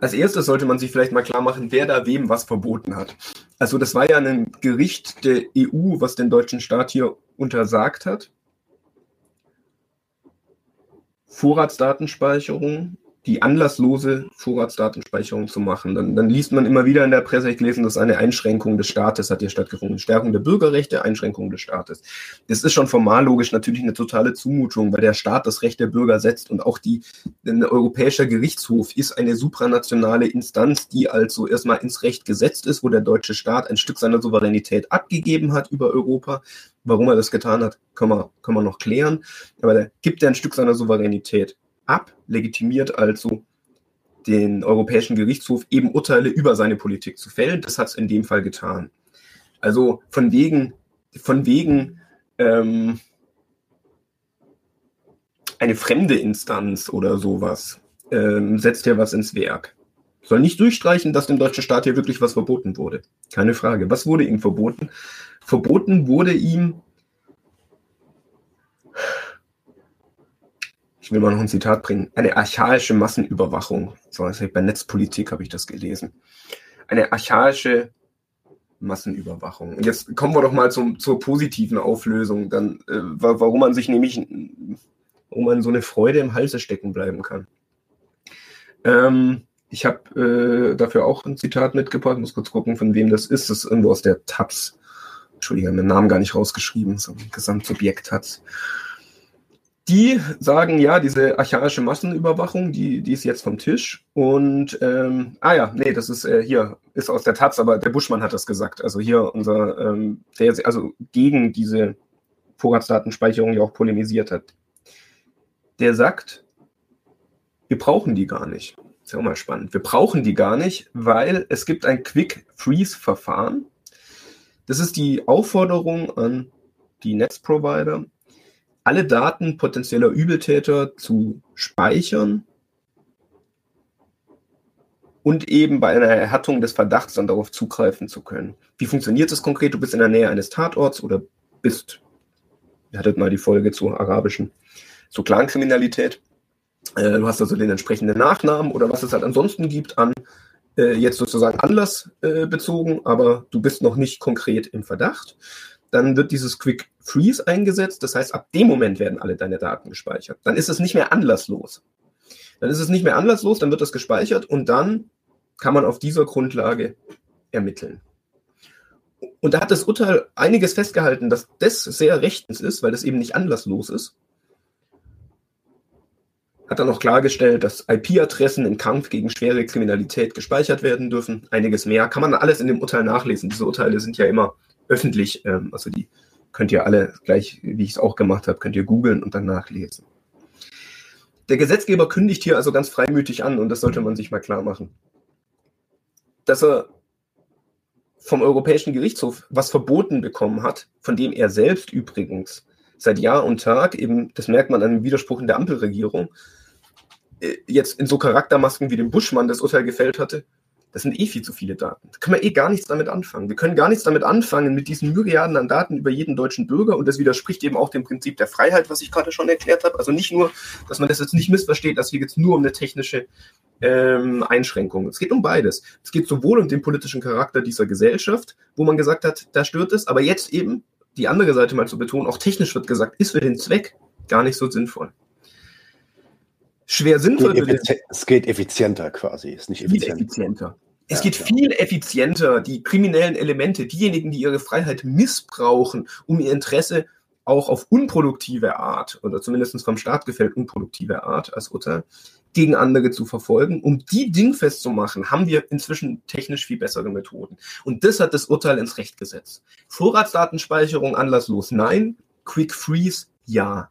Als erstes sollte man sich vielleicht mal klar machen, wer da wem was verboten hat. Also das war ja ein Gericht der EU, was den deutschen Staat hier untersagt hat. Vorratsdatenspeicherung die anlasslose Vorratsdatenspeicherung zu machen. Dann, dann liest man immer wieder in der Presse, ich gelesen, dass eine Einschränkung des Staates hat hier stattgefunden. Stärkung der Bürgerrechte, Einschränkung des Staates. Das ist schon formal logisch natürlich eine totale Zumutung, weil der Staat das Recht der Bürger setzt und auch die, ein europäischer Gerichtshof ist eine supranationale Instanz, die also erstmal ins Recht gesetzt ist, wo der deutsche Staat ein Stück seiner Souveränität abgegeben hat über Europa. Warum er das getan hat, können wir, können wir noch klären. Aber da gibt er ein Stück seiner Souveränität ab, legitimiert also den Europäischen Gerichtshof eben Urteile über seine Politik zu fällen. Das hat es in dem Fall getan. Also von wegen, von wegen ähm, eine fremde Instanz oder sowas ähm, setzt ja was ins Werk. Soll nicht durchstreichen, dass dem deutschen Staat hier wirklich was verboten wurde. Keine Frage. Was wurde ihm verboten? Verboten wurde ihm ich will mal noch ein Zitat bringen, eine archaische Massenüberwachung. So, also bei Netzpolitik habe ich das gelesen. Eine archaische Massenüberwachung. Und jetzt kommen wir doch mal zum, zur positiven Auflösung, dann, äh, warum man sich nämlich, warum man so eine Freude im Halse stecken bleiben kann. Ähm, ich habe äh, dafür auch ein Zitat mitgebracht, muss kurz gucken, von wem das ist. Das ist irgendwo aus der Taz. Entschuldigung, den Namen gar nicht rausgeschrieben, so ein Gesamtsubjekt hat die sagen, ja, diese archaische Massenüberwachung, die, die ist jetzt vom Tisch. Und, ähm, ah ja, nee, das ist äh, hier, ist aus der Taz, aber der Buschmann hat das gesagt. Also hier unser, ähm, der also gegen diese Vorratsdatenspeicherung ja auch polemisiert hat. der sagt, wir brauchen die gar nicht. Ist ja auch mal spannend. Wir brauchen die gar nicht, weil es gibt ein Quick-Freeze-Verfahren. Das ist die Aufforderung an die Netzprovider, alle Daten potenzieller Übeltäter zu speichern und eben bei einer Erhattung des Verdachts dann darauf zugreifen zu können. Wie funktioniert das konkret? Du bist in der Nähe eines Tatorts oder bist, ihr hattet mal die Folge zur arabischen, zur Clankriminalität. Äh, du hast also den entsprechenden Nachnamen oder was es halt ansonsten gibt an äh, jetzt sozusagen Anlass äh, aber du bist noch nicht konkret im Verdacht. Dann wird dieses Quick Freeze eingesetzt. Das heißt, ab dem Moment werden alle deine Daten gespeichert. Dann ist es nicht mehr anlasslos. Dann ist es nicht mehr anlasslos, dann wird das gespeichert und dann kann man auf dieser Grundlage ermitteln. Und da hat das Urteil einiges festgehalten, dass das sehr rechtens ist, weil das eben nicht anlasslos ist. Hat dann auch klargestellt, dass IP-Adressen im Kampf gegen schwere Kriminalität gespeichert werden dürfen. Einiges mehr. Kann man alles in dem Urteil nachlesen. Diese Urteile sind ja immer öffentlich. Ähm, also die könnt ihr alle gleich, wie ich es auch gemacht habe, könnt ihr googeln und dann nachlesen. Der Gesetzgeber kündigt hier also ganz freimütig an und das sollte man sich mal klar machen, dass er vom Europäischen Gerichtshof was verboten bekommen hat, von dem er selbst übrigens seit Jahr und Tag, eben, das merkt man an dem Widerspruch in der Ampelregierung, äh, jetzt in so Charaktermasken wie dem Buschmann das Urteil gefällt hatte, das sind eh viel zu viele Daten. Da können wir eh gar nichts damit anfangen. Wir können gar nichts damit anfangen mit diesen Myriaden an Daten über jeden deutschen Bürger und das widerspricht eben auch dem Prinzip der Freiheit, was ich gerade schon erklärt habe. Also nicht nur, dass man das jetzt nicht missversteht, dass hier jetzt nur um eine technische ähm, Einschränkung. Es geht um beides. Es geht sowohl um den politischen Charakter dieser Gesellschaft, wo man gesagt hat, da stört es, aber jetzt eben die andere Seite mal zu betonen, auch technisch wird gesagt, ist für den Zweck gar nicht so sinnvoll schwer sinnvoll. Es geht, es geht effizienter quasi, ist nicht effizient. Viel effizienter. Es ja, geht klar. viel effizienter, die kriminellen Elemente, diejenigen, die ihre Freiheit missbrauchen, um ihr Interesse auch auf unproduktive Art, oder zumindest vom Staat gefällt unproduktive Art als Urteil, gegen andere zu verfolgen. Um die dingfest zu machen, haben wir inzwischen technisch viel bessere Methoden. Und das hat das Urteil ins Recht gesetzt. Vorratsdatenspeicherung anlasslos, nein. Quick Freeze, ja.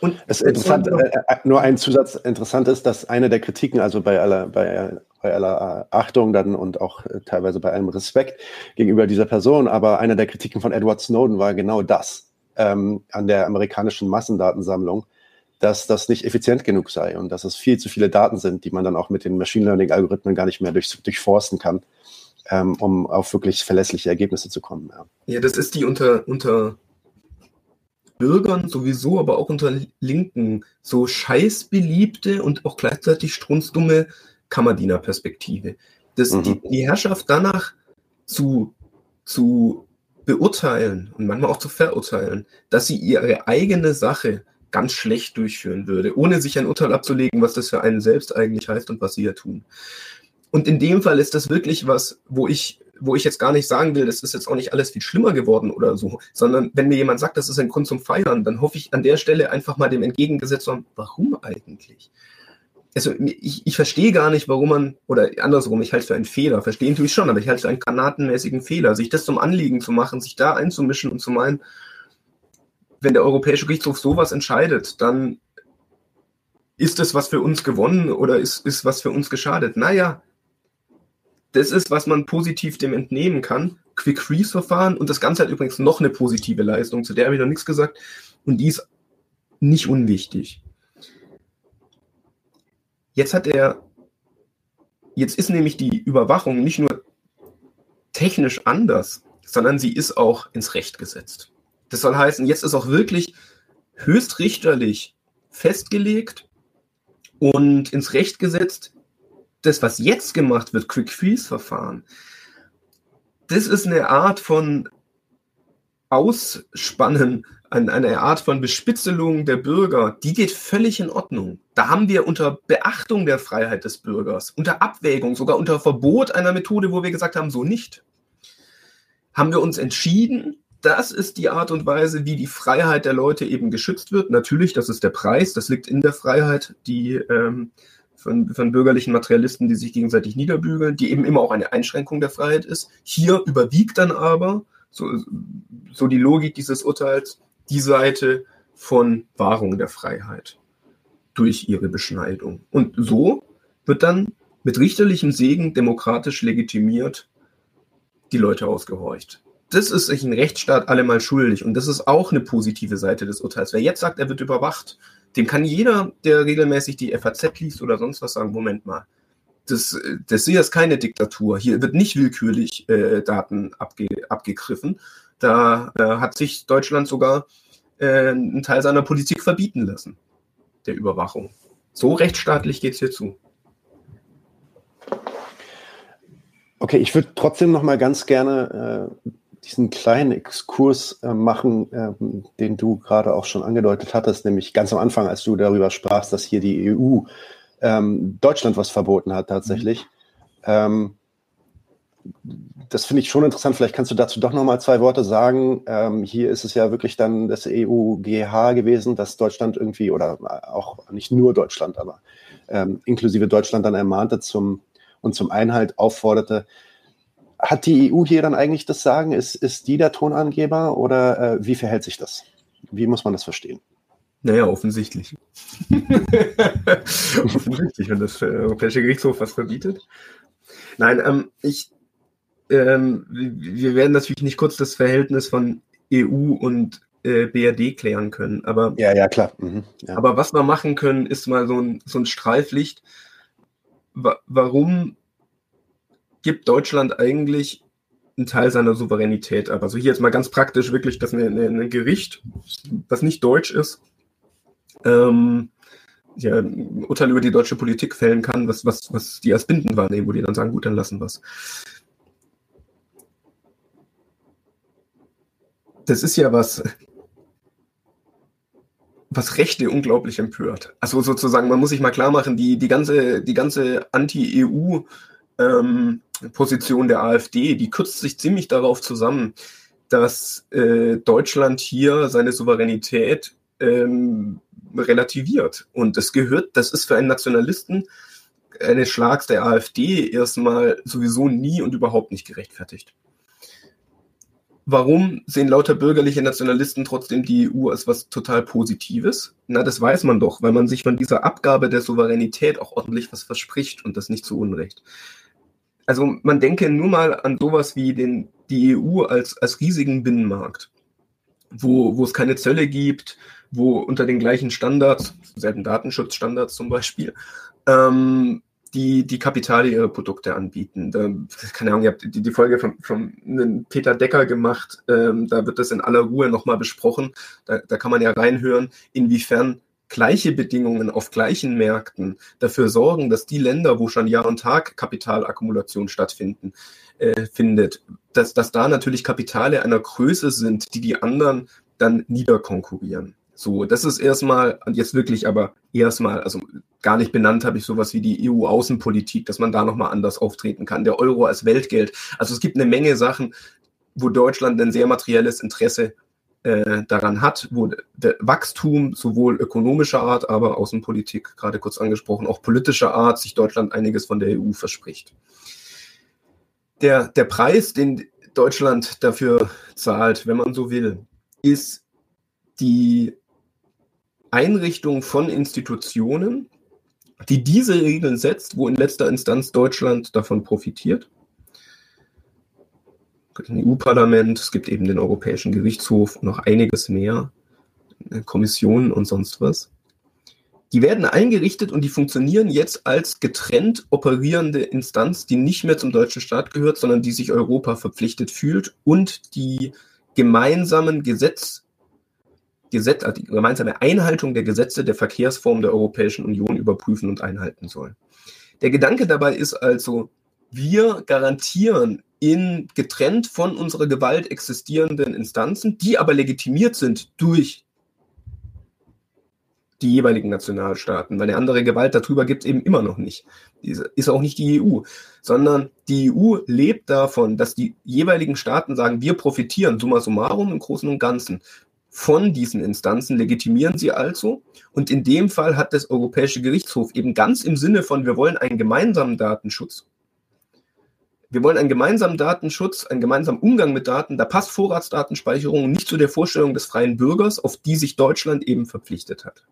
Und es ist interessant, äh, äh, nur ein Zusatz interessant ist, dass eine der Kritiken, also bei aller, bei, bei aller Achtung dann und auch äh, teilweise bei allem Respekt gegenüber dieser Person, aber eine der Kritiken von Edward Snowden war genau das ähm, an der amerikanischen Massendatensammlung, dass das nicht effizient genug sei und dass es viel zu viele Daten sind, die man dann auch mit den Machine Learning-Algorithmen gar nicht mehr durch, durchforsten kann, ähm, um auf wirklich verlässliche Ergebnisse zu kommen. Ja, ja das ist die unter, unter Bürgern sowieso, aber auch unter Linken so scheißbeliebte und auch gleichzeitig strunzdumme Kammerdienerperspektive. Das, mhm. die, die Herrschaft danach zu, zu beurteilen und manchmal auch zu verurteilen, dass sie ihre eigene Sache ganz schlecht durchführen würde, ohne sich ein Urteil abzulegen, was das für einen selbst eigentlich heißt und was sie ja tun. Und in dem Fall ist das wirklich was, wo ich wo ich jetzt gar nicht sagen will, das ist jetzt auch nicht alles viel schlimmer geworden oder so, sondern wenn mir jemand sagt, das ist ein Grund zum Feiern, dann hoffe ich an der Stelle einfach mal dem entgegengesetzt haben, warum eigentlich? Also ich, ich verstehe gar nicht, warum man, oder andersrum, ich halte es für einen Fehler, verstehen tue ich schon, aber ich halte es für einen granatenmäßigen Fehler, sich das zum Anliegen zu machen, sich da einzumischen und zu meinen, wenn der Europäische Gerichtshof sowas entscheidet, dann ist es was für uns gewonnen oder ist, ist was für uns geschadet? Naja, das ist, was man positiv dem entnehmen kann. Quick Freeze Verfahren und das Ganze hat übrigens noch eine positive Leistung, zu der habe ich noch nichts gesagt und die ist nicht unwichtig. Jetzt hat er, jetzt ist nämlich die Überwachung nicht nur technisch anders, sondern sie ist auch ins Recht gesetzt. Das soll heißen, jetzt ist auch wirklich höchstrichterlich festgelegt und ins Recht gesetzt, das, was jetzt gemacht wird, Quick Freeze Verfahren, das ist eine Art von Ausspannen, eine Art von Bespitzelung der Bürger, die geht völlig in Ordnung. Da haben wir unter Beachtung der Freiheit des Bürgers, unter Abwägung, sogar unter Verbot einer Methode, wo wir gesagt haben, so nicht, haben wir uns entschieden, das ist die Art und Weise, wie die Freiheit der Leute eben geschützt wird. Natürlich, das ist der Preis, das liegt in der Freiheit, die ähm, von, von bürgerlichen Materialisten, die sich gegenseitig niederbügeln, die eben immer auch eine Einschränkung der Freiheit ist. Hier überwiegt dann aber, so, so die Logik dieses Urteils, die Seite von Wahrung der Freiheit durch ihre Beschneidung. Und so wird dann mit richterlichem Segen demokratisch legitimiert die Leute ausgehorcht. Das ist sich ein Rechtsstaat allemal schuldig und das ist auch eine positive Seite des Urteils. Wer jetzt sagt, er wird überwacht, dem kann jeder, der regelmäßig die FAZ liest oder sonst was sagen, Moment mal, das, das hier ist keine Diktatur. Hier wird nicht willkürlich äh, Daten abge, abgegriffen. Da äh, hat sich Deutschland sogar äh, einen Teil seiner Politik verbieten lassen, der Überwachung. So rechtsstaatlich geht es hier zu. Okay, ich würde trotzdem noch mal ganz gerne äh, diesen kleinen Exkurs äh, machen, äh, den du gerade auch schon angedeutet hattest, nämlich ganz am Anfang, als du darüber sprachst, dass hier die EU ähm, Deutschland was verboten hat tatsächlich. Mhm. Ähm, das finde ich schon interessant. Vielleicht kannst du dazu doch noch mal zwei Worte sagen. Ähm, hier ist es ja wirklich dann das EU-GH gewesen, dass Deutschland irgendwie, oder auch nicht nur Deutschland, aber ähm, inklusive Deutschland dann ermahnte zum, und zum Einhalt aufforderte. Hat die EU hier dann eigentlich das Sagen? Ist, ist die der Tonangeber oder äh, wie verhält sich das? Wie muss man das verstehen? Naja, offensichtlich. offensichtlich, wenn das Europäische Gerichtshof was verbietet. Nein, ähm, ich, ähm, wir werden natürlich nicht kurz das Verhältnis von EU und äh, BRD klären können. Aber, ja, ja, klar. Mhm, ja. Aber was wir machen können, ist mal so ein, so ein Streiflicht. Wa warum gibt Deutschland eigentlich einen Teil seiner Souveränität ab? Also hier jetzt mal ganz praktisch wirklich, dass ein Gericht, das nicht deutsch ist, ähm, ja, Urteile über die deutsche Politik fällen kann, was, was, was die als bindend wahrnehmen, wo die dann sagen, gut, dann lassen wir es. Das ist ja was, was Rechte unglaublich empört. Also sozusagen, man muss sich mal klar machen, die, die ganze, die ganze Anti-EU ähm, Position der AfD, die kürzt sich ziemlich darauf zusammen, dass äh, Deutschland hier seine Souveränität ähm, relativiert. Und das gehört, das ist für einen Nationalisten eines Schlags der AfD erstmal sowieso nie und überhaupt nicht gerechtfertigt. Warum sehen lauter bürgerliche Nationalisten trotzdem die EU als was total Positives? Na, das weiß man doch, weil man sich von dieser Abgabe der Souveränität auch ordentlich was verspricht und das nicht zu Unrecht. Also man denke nur mal an sowas wie den, die EU als, als riesigen Binnenmarkt, wo, wo es keine Zölle gibt, wo unter den gleichen Standards, selben Datenschutzstandards zum Beispiel, ähm, die, die Kapitale ihre Produkte anbieten. Da, keine Ahnung, ihr habt die, die Folge von, von Peter Decker gemacht, ähm, da wird das in aller Ruhe nochmal besprochen. Da, da kann man ja reinhören, inwiefern gleiche Bedingungen auf gleichen Märkten dafür sorgen, dass die Länder, wo schon Jahr und Tag Kapitalakkumulation stattfinden, äh, findet, dass, dass da natürlich Kapitale einer Größe sind, die die anderen dann niederkonkurrieren. So, das ist erstmal, jetzt wirklich aber erstmal, also gar nicht benannt habe ich sowas wie die EU-Außenpolitik, dass man da nochmal anders auftreten kann. Der Euro als Weltgeld. Also es gibt eine Menge Sachen, wo Deutschland ein sehr materielles Interesse äh, daran hat, wo Wachstum sowohl ökonomischer Art, aber Außenpolitik, gerade kurz angesprochen, auch politischer Art, sich Deutschland einiges von der EU verspricht. Der, der Preis, den Deutschland dafür zahlt, wenn man so will, ist die Einrichtung von Institutionen, die diese Regeln setzt, wo in letzter Instanz Deutschland davon profitiert. Ein EU-Parlament, es gibt eben den Europäischen Gerichtshof und noch einiges mehr, Kommissionen und sonst was. Die werden eingerichtet und die funktionieren jetzt als getrennt operierende Instanz, die nicht mehr zum deutschen Staat gehört, sondern die sich Europa verpflichtet fühlt und die gemeinsamen Gesetz, Gesetz, also die gemeinsame Einhaltung der Gesetze der Verkehrsform der Europäischen Union überprüfen und einhalten soll. Der Gedanke dabei ist also, wir garantieren in getrennt von unserer Gewalt existierenden Instanzen, die aber legitimiert sind durch die jeweiligen Nationalstaaten, weil eine andere Gewalt darüber gibt es eben immer noch nicht. Ist auch nicht die EU, sondern die EU lebt davon, dass die jeweiligen Staaten sagen, wir profitieren summa summarum im Großen und Ganzen von diesen Instanzen, legitimieren sie also. Und in dem Fall hat das Europäische Gerichtshof eben ganz im Sinne von, wir wollen einen gemeinsamen Datenschutz Wir wollen einen gemeinsamen Datenschutz, einen gemeinsamen Umgang mit Daten. Da passt Vorratsdatenspeicherung nicht zu der Vorstellung des freien Bürgers, auf die sich Deutschland eben verpflichtet hat.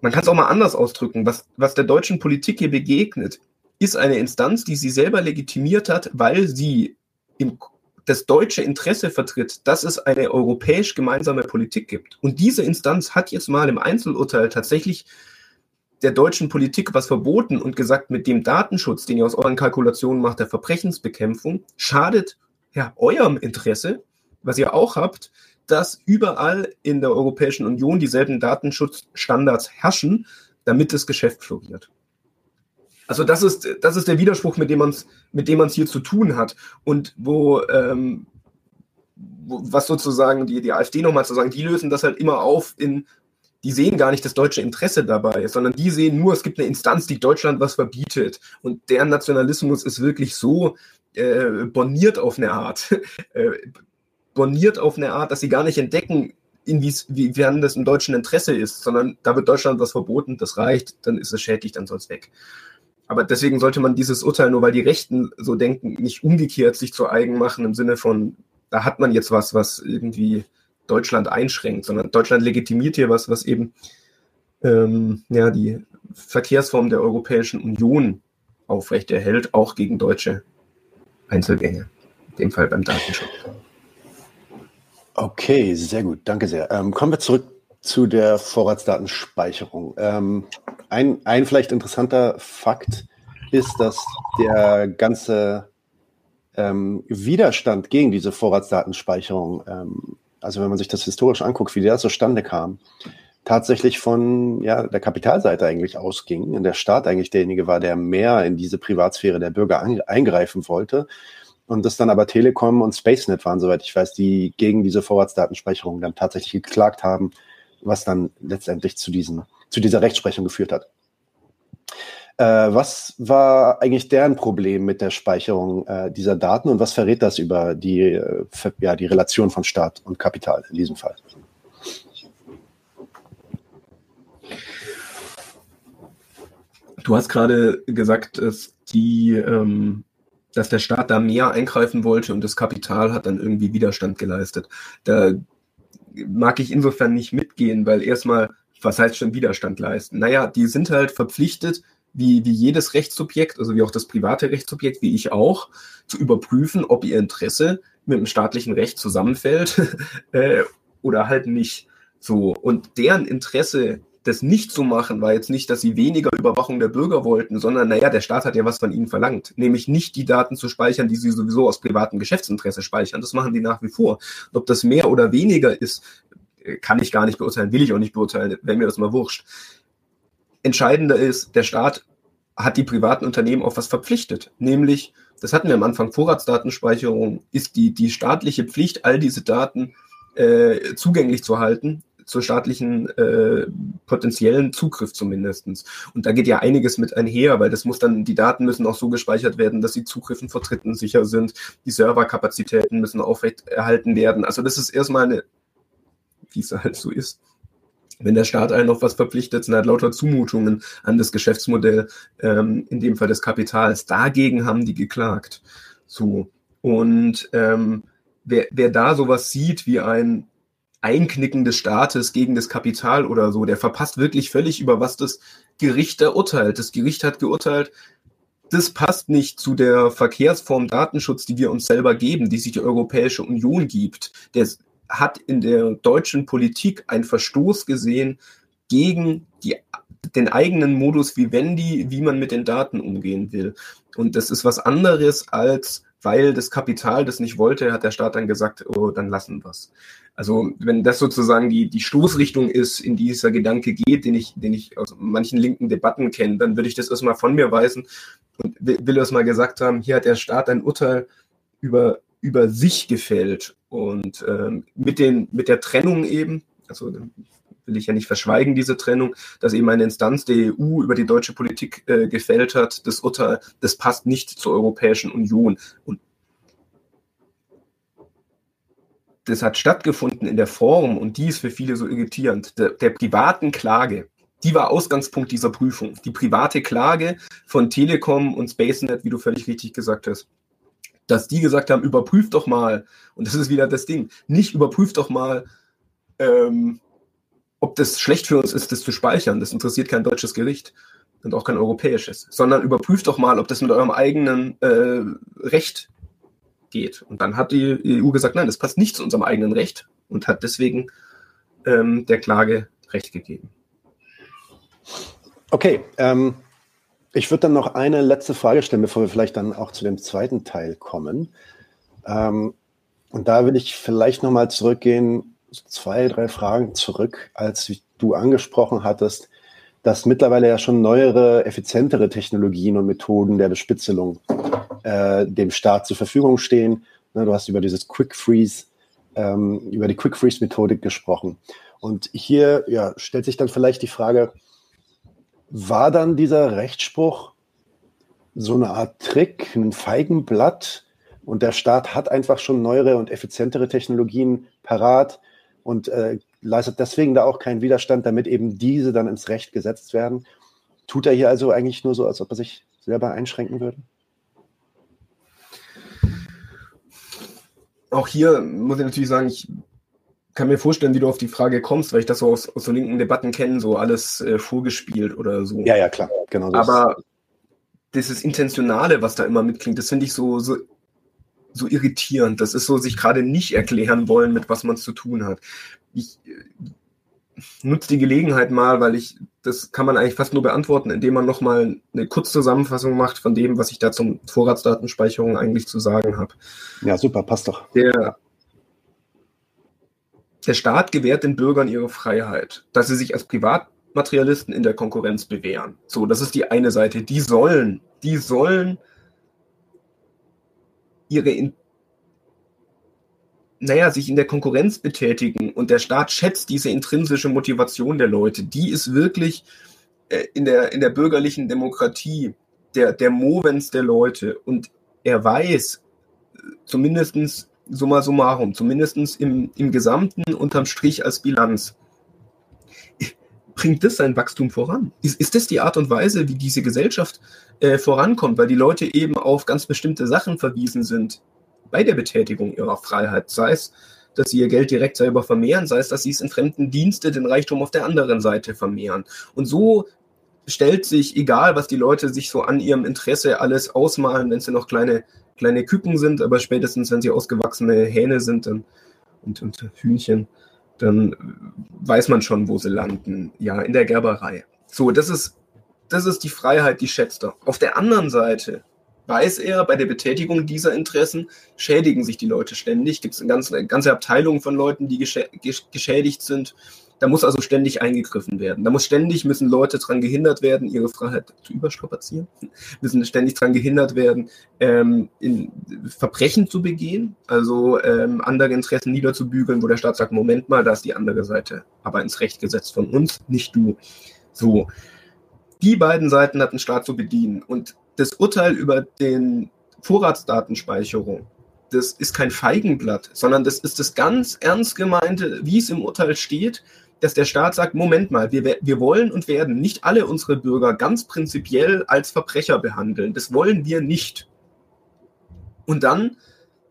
Man kann es auch mal anders ausdrücken. Was, was der deutschen Politik hier begegnet, ist eine Instanz, die sie selber legitimiert hat, weil sie im, das deutsche Interesse vertritt, dass es eine europäisch gemeinsame Politik gibt. Und diese Instanz hat jetzt mal im Einzelurteil tatsächlich der deutschen Politik was verboten und gesagt, mit dem Datenschutz, den ihr aus euren Kalkulationen macht, der Verbrechensbekämpfung, schadet ja eurem Interesse, was ihr auch habt, dass überall in der Europäischen Union dieselben Datenschutzstandards herrschen, damit das Geschäft floriert. Also das ist, das ist der Widerspruch, mit dem man es hier zu tun hat und wo, ähm, wo was sozusagen die, die AfD nochmal zu sagen, die lösen das halt immer auf in die sehen gar nicht das deutsche Interesse dabei, sondern die sehen nur, es gibt eine Instanz, die Deutschland was verbietet. Und deren Nationalismus ist wirklich so äh, borniert auf eine Art, äh, borniert auf eine Art, dass sie gar nicht entdecken, inwiefern das im deutschen Interesse ist, sondern da wird Deutschland was verboten, das reicht, dann ist es schädlich, dann soll es weg. Aber deswegen sollte man dieses Urteil, nur weil die Rechten so denken, nicht umgekehrt sich zu eigen machen im Sinne von, da hat man jetzt was, was irgendwie Deutschland einschränkt, sondern Deutschland legitimiert hier was, was eben ähm, ja, die Verkehrsform der Europäischen Union aufrechterhält, auch gegen deutsche Einzelgänge. In dem Fall beim Datenschutz. Okay, sehr gut, danke sehr. Ähm, kommen wir zurück zu der Vorratsdatenspeicherung. Ähm, ein, ein vielleicht interessanter Fakt ist, dass der ganze ähm, Widerstand gegen diese Vorratsdatenspeicherung ähm, also wenn man sich das historisch anguckt, wie der zustande kam, tatsächlich von ja, der Kapitalseite eigentlich ausging. Und der Staat eigentlich derjenige war, der mehr in diese Privatsphäre der Bürger eingreifen wollte. Und das dann aber Telekom und SpaceNet waren, soweit ich weiß, die gegen diese Vorratsdatenspeicherung dann tatsächlich geklagt haben, was dann letztendlich zu, diesen, zu dieser Rechtsprechung geführt hat. Äh, was war eigentlich deren Problem mit der Speicherung äh, dieser Daten und was verrät das über die, äh, ja, die Relation von Staat und Kapital in diesem Fall? Du hast gerade gesagt, dass, die, ähm, dass der Staat da mehr eingreifen wollte und das Kapital hat dann irgendwie Widerstand geleistet. Da mag ich insofern nicht mitgehen, weil erstmal, was heißt schon Widerstand leisten? Naja, die sind halt verpflichtet, wie, wie jedes Rechtssubjekt, also wie auch das private Rechtssubjekt, wie ich auch, zu überprüfen, ob ihr Interesse mit dem staatlichen Recht zusammenfällt äh, oder halt nicht. So. Und deren Interesse, das nicht zu machen, war jetzt nicht, dass sie weniger Überwachung der Bürger wollten, sondern naja, der Staat hat ja was von ihnen verlangt, nämlich nicht die Daten zu speichern, die sie sowieso aus privatem Geschäftsinteresse speichern. Das machen die nach wie vor. ob das mehr oder weniger ist, kann ich gar nicht beurteilen, will ich auch nicht beurteilen, wäre mir das mal wurscht. Entscheidender ist, der Staat hat die privaten Unternehmen auf was verpflichtet, nämlich, das hatten wir am Anfang, Vorratsdatenspeicherung ist die, die staatliche Pflicht, all diese Daten äh, zugänglich zu halten, zur staatlichen äh, potenziellen Zugriff zumindestens. Und da geht ja einiges mit einher, weil das muss dann, die Daten müssen auch so gespeichert werden, dass die Zugriffen vor Dritten sicher sind, die Serverkapazitäten müssen aufrechterhalten werden. Also das ist erstmal eine, wie es halt so ist, wenn der Staat einen auf was verpflichtet, sind halt lauter Zumutungen an das Geschäftsmodell, ähm, in dem Fall des Kapitals. Dagegen haben die geklagt. So. Und ähm, wer, wer da sowas sieht wie ein Einknicken des Staates gegen das Kapital oder so, der verpasst wirklich völlig, über was das Gericht da urteilt. Das Gericht hat geurteilt, das passt nicht zu der Verkehrsform Datenschutz, die wir uns selber geben, die sich die Europäische Union gibt. Der, hat in der deutschen Politik einen Verstoß gesehen gegen die, den eigenen Modus Vivendi, wie man mit den Daten umgehen will. Und das ist was anderes als, weil das Kapital das nicht wollte, hat der Staat dann gesagt, oh, dann lassen wir. Also wenn das sozusagen die, die Stoßrichtung ist, in die dieser Gedanke geht, den ich, den ich aus manchen linken Debatten kenne, dann würde ich das erstmal von mir weisen und will erstmal gesagt haben, hier hat der Staat ein Urteil über, über sich gefällt und ähm, mit, den, mit der Trennung eben, also will ich ja nicht verschweigen, diese Trennung, dass eben eine Instanz der EU über die deutsche Politik äh, gefällt hat, das Urteil, das passt nicht zur Europäischen Union. Und das hat stattgefunden in der Form, und die ist für viele so irritierend, der, der privaten Klage die war Ausgangspunkt dieser Prüfung. Die private Klage von Telekom und SpaceNet, wie du völlig richtig gesagt hast. Dass die gesagt haben, überprüft doch mal, und das ist wieder das Ding, nicht überprüft doch mal, ähm, ob das schlecht für uns ist, das zu speichern. Das interessiert kein deutsches Gericht und auch kein europäisches, sondern überprüft doch mal, ob das mit eurem eigenen äh, Recht geht. Und dann hat die EU gesagt, nein, das passt nicht zu unserem eigenen Recht und hat deswegen ähm, der Klage Recht gegeben. Okay, ähm, ich würde dann noch eine letzte Frage stellen, bevor wir vielleicht dann auch zu dem zweiten Teil kommen. Ähm, und da will ich vielleicht nochmal zurückgehen, zwei, drei Fragen zurück, als du angesprochen hattest, dass mittlerweile ja schon neuere, effizientere Technologien und Methoden der Bespitzelung äh, dem Staat zur Verfügung stehen. Ne, du hast über dieses Quick Freeze, ähm, über die Quick Freeze Methodik gesprochen. Und hier ja, stellt sich dann vielleicht die Frage, war dann dieser Rechtsspruch so eine Art Trick, ein Feigenblatt und der Staat hat einfach schon neuere und effizientere Technologien parat und äh, leistet deswegen da auch keinen Widerstand, damit eben diese dann ins Recht gesetzt werden. Tut er hier also eigentlich nur so, als ob er sich selber einschränken würde? Auch hier muss ich natürlich sagen, ich kann mir vorstellen, wie du auf die Frage kommst, weil ich das so aus, aus so linken Debatten kenne, so alles äh, vorgespielt oder so. Ja, ja, klar, genau. Das Aber dieses Intentionale, was da immer mitklingt, das finde ich so, so, so irritierend. Das ist so, sich gerade nicht erklären wollen, mit was man zu tun hat. Ich äh, nutze die Gelegenheit mal, weil ich, das kann man eigentlich fast nur beantworten, indem man nochmal eine Kurzzusammenfassung macht von dem, was ich da zum Vorratsdatenspeicherung eigentlich zu sagen habe. Ja, super, passt doch. Der, der Staat gewährt den Bürgern ihre Freiheit, dass sie sich als Privatmaterialisten in der Konkurrenz bewähren. So, das ist die eine Seite. Die sollen, die sollen ihre, in, naja, sich in der Konkurrenz betätigen und der Staat schätzt diese intrinsische Motivation der Leute. Die ist wirklich äh, in, der, in der bürgerlichen Demokratie der, der Movens der Leute und er weiß, äh, zumindestens summa summarum, zumindest im, im Gesamten unterm Strich als Bilanz, bringt das sein Wachstum voran? Ist, ist das die Art und Weise, wie diese Gesellschaft äh, vorankommt, weil die Leute eben auf ganz bestimmte Sachen verwiesen sind bei der Betätigung ihrer Freiheit, sei es, dass sie ihr Geld direkt selber vermehren, sei es, dass sie es in fremden Dienste den Reichtum auf der anderen Seite vermehren. Und so stellt sich, egal was die Leute sich so an ihrem Interesse alles ausmalen, wenn sie noch kleine kleine Küken sind, aber spätestens, wenn sie ausgewachsene Hähne sind dann, und, und Hühnchen, dann weiß man schon, wo sie landen. Ja, in der Gerberei. So, das ist, das ist die Freiheit, die schätzt er. Auf der anderen Seite weiß er, bei der Betätigung dieser Interessen schädigen sich die Leute ständig. Gibt es eine ganze, Abteilung von Leuten, die geschädigt sind da muss also ständig eingegriffen werden. Da muss ständig müssen Leute daran gehindert werden, ihre Freiheit zu überstrapazieren, müssen ständig daran gehindert werden, ähm, Verbrechen zu begehen, also ähm, andere Interessen niederzubügeln, wo der Staat sagt, Moment mal, da ist die andere Seite aber ins Recht gesetzt von uns, nicht du. So. Die beiden Seiten hat ein Staat zu bedienen. Und das Urteil über den Vorratsdatenspeicherung, das ist kein Feigenblatt, sondern das ist das ganz ernst gemeinte, wie es im Urteil steht, dass der Staat sagt, Moment mal, wir, wir wollen und werden nicht alle unsere Bürger ganz prinzipiell als Verbrecher behandeln. Das wollen wir nicht. Und dann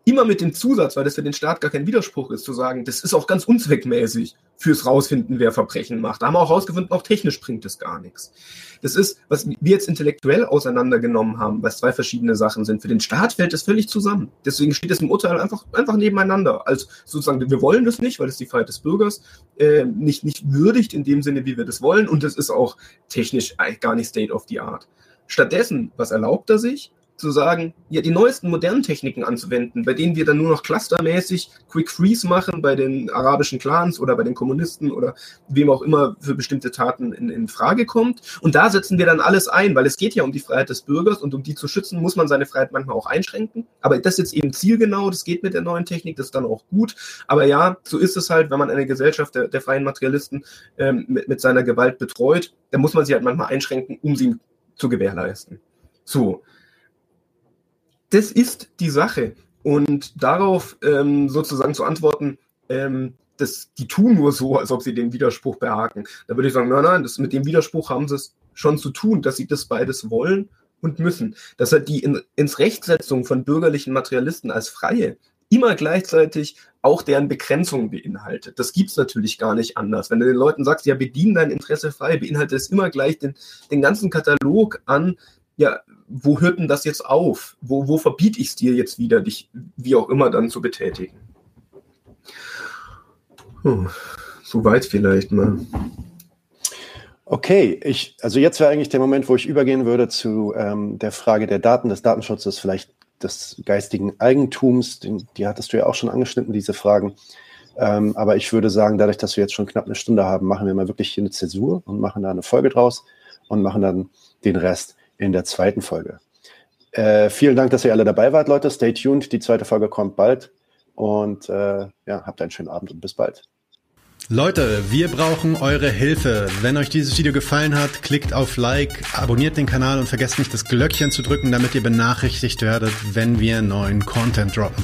immer mit dem Zusatz, weil das für den Staat gar kein Widerspruch ist, zu sagen, das ist auch ganz unzweckmäßig fürs Rausfinden, wer Verbrechen macht. Da haben wir auch rausgefunden, auch technisch bringt es gar nichts. Das ist, was wir jetzt intellektuell auseinandergenommen haben, was zwei verschiedene Sachen sind. Für den Staat fällt es völlig zusammen. Deswegen steht es im Urteil einfach, einfach nebeneinander. Als sozusagen, wir wollen das nicht, weil es die Freiheit des Bürgers äh, nicht, nicht würdigt in dem Sinne, wie wir das wollen. Und es ist auch technisch gar nicht State of the Art. Stattdessen, was erlaubt er sich? Zu sagen, ja, die neuesten modernen Techniken anzuwenden, bei denen wir dann nur noch clustermäßig Quick Freeze machen bei den arabischen Clans oder bei den Kommunisten oder wem auch immer für bestimmte Taten in, in Frage kommt. Und da setzen wir dann alles ein, weil es geht ja um die Freiheit des Bürgers und um die zu schützen, muss man seine Freiheit manchmal auch einschränken. Aber das ist jetzt eben zielgenau, das geht mit der neuen Technik, das ist dann auch gut. Aber ja, so ist es halt, wenn man eine Gesellschaft der, der freien Materialisten ähm, mit, mit seiner Gewalt betreut, dann muss man sie halt manchmal einschränken, um sie zu gewährleisten. So, das ist die Sache. Und darauf ähm, sozusagen zu antworten, ähm, das, die tun nur so, als ob sie den Widerspruch behaken. Da würde ich sagen, nein, nein, das, mit dem Widerspruch haben sie es schon zu tun, dass sie das beides wollen und müssen. Dass halt die in, ins Rechtsetzung von bürgerlichen Materialisten als Freie immer gleichzeitig auch deren Begrenzungen beinhaltet. Das gibt's natürlich gar nicht anders. Wenn du den Leuten sagst, ja, bedien dein Interesse frei, beinhaltet es immer gleich den, den ganzen Katalog an, ja, wo hört denn das jetzt auf? Wo, wo verbiete ich es dir jetzt wieder, dich wie auch immer dann zu betätigen? Hm, Soweit vielleicht mal. Okay, ich, also jetzt wäre eigentlich der Moment, wo ich übergehen würde zu ähm, der Frage der Daten, des Datenschutzes, vielleicht des geistigen Eigentums. Den, die hattest du ja auch schon angeschnitten, diese Fragen. Ähm, aber ich würde sagen, dadurch, dass wir jetzt schon knapp eine Stunde haben, machen wir mal wirklich hier eine Zäsur und machen da eine Folge draus und machen dann den Rest in der zweiten Folge. Äh, vielen Dank, dass ihr alle dabei wart, Leute. Stay tuned. Die zweite Folge kommt bald. Und äh, ja, habt einen schönen Abend und bis bald. Leute, wir brauchen eure Hilfe. Wenn euch dieses Video gefallen hat, klickt auf Like, abonniert den Kanal und vergesst nicht das Glöckchen zu drücken, damit ihr benachrichtigt werdet, wenn wir neuen Content droppen.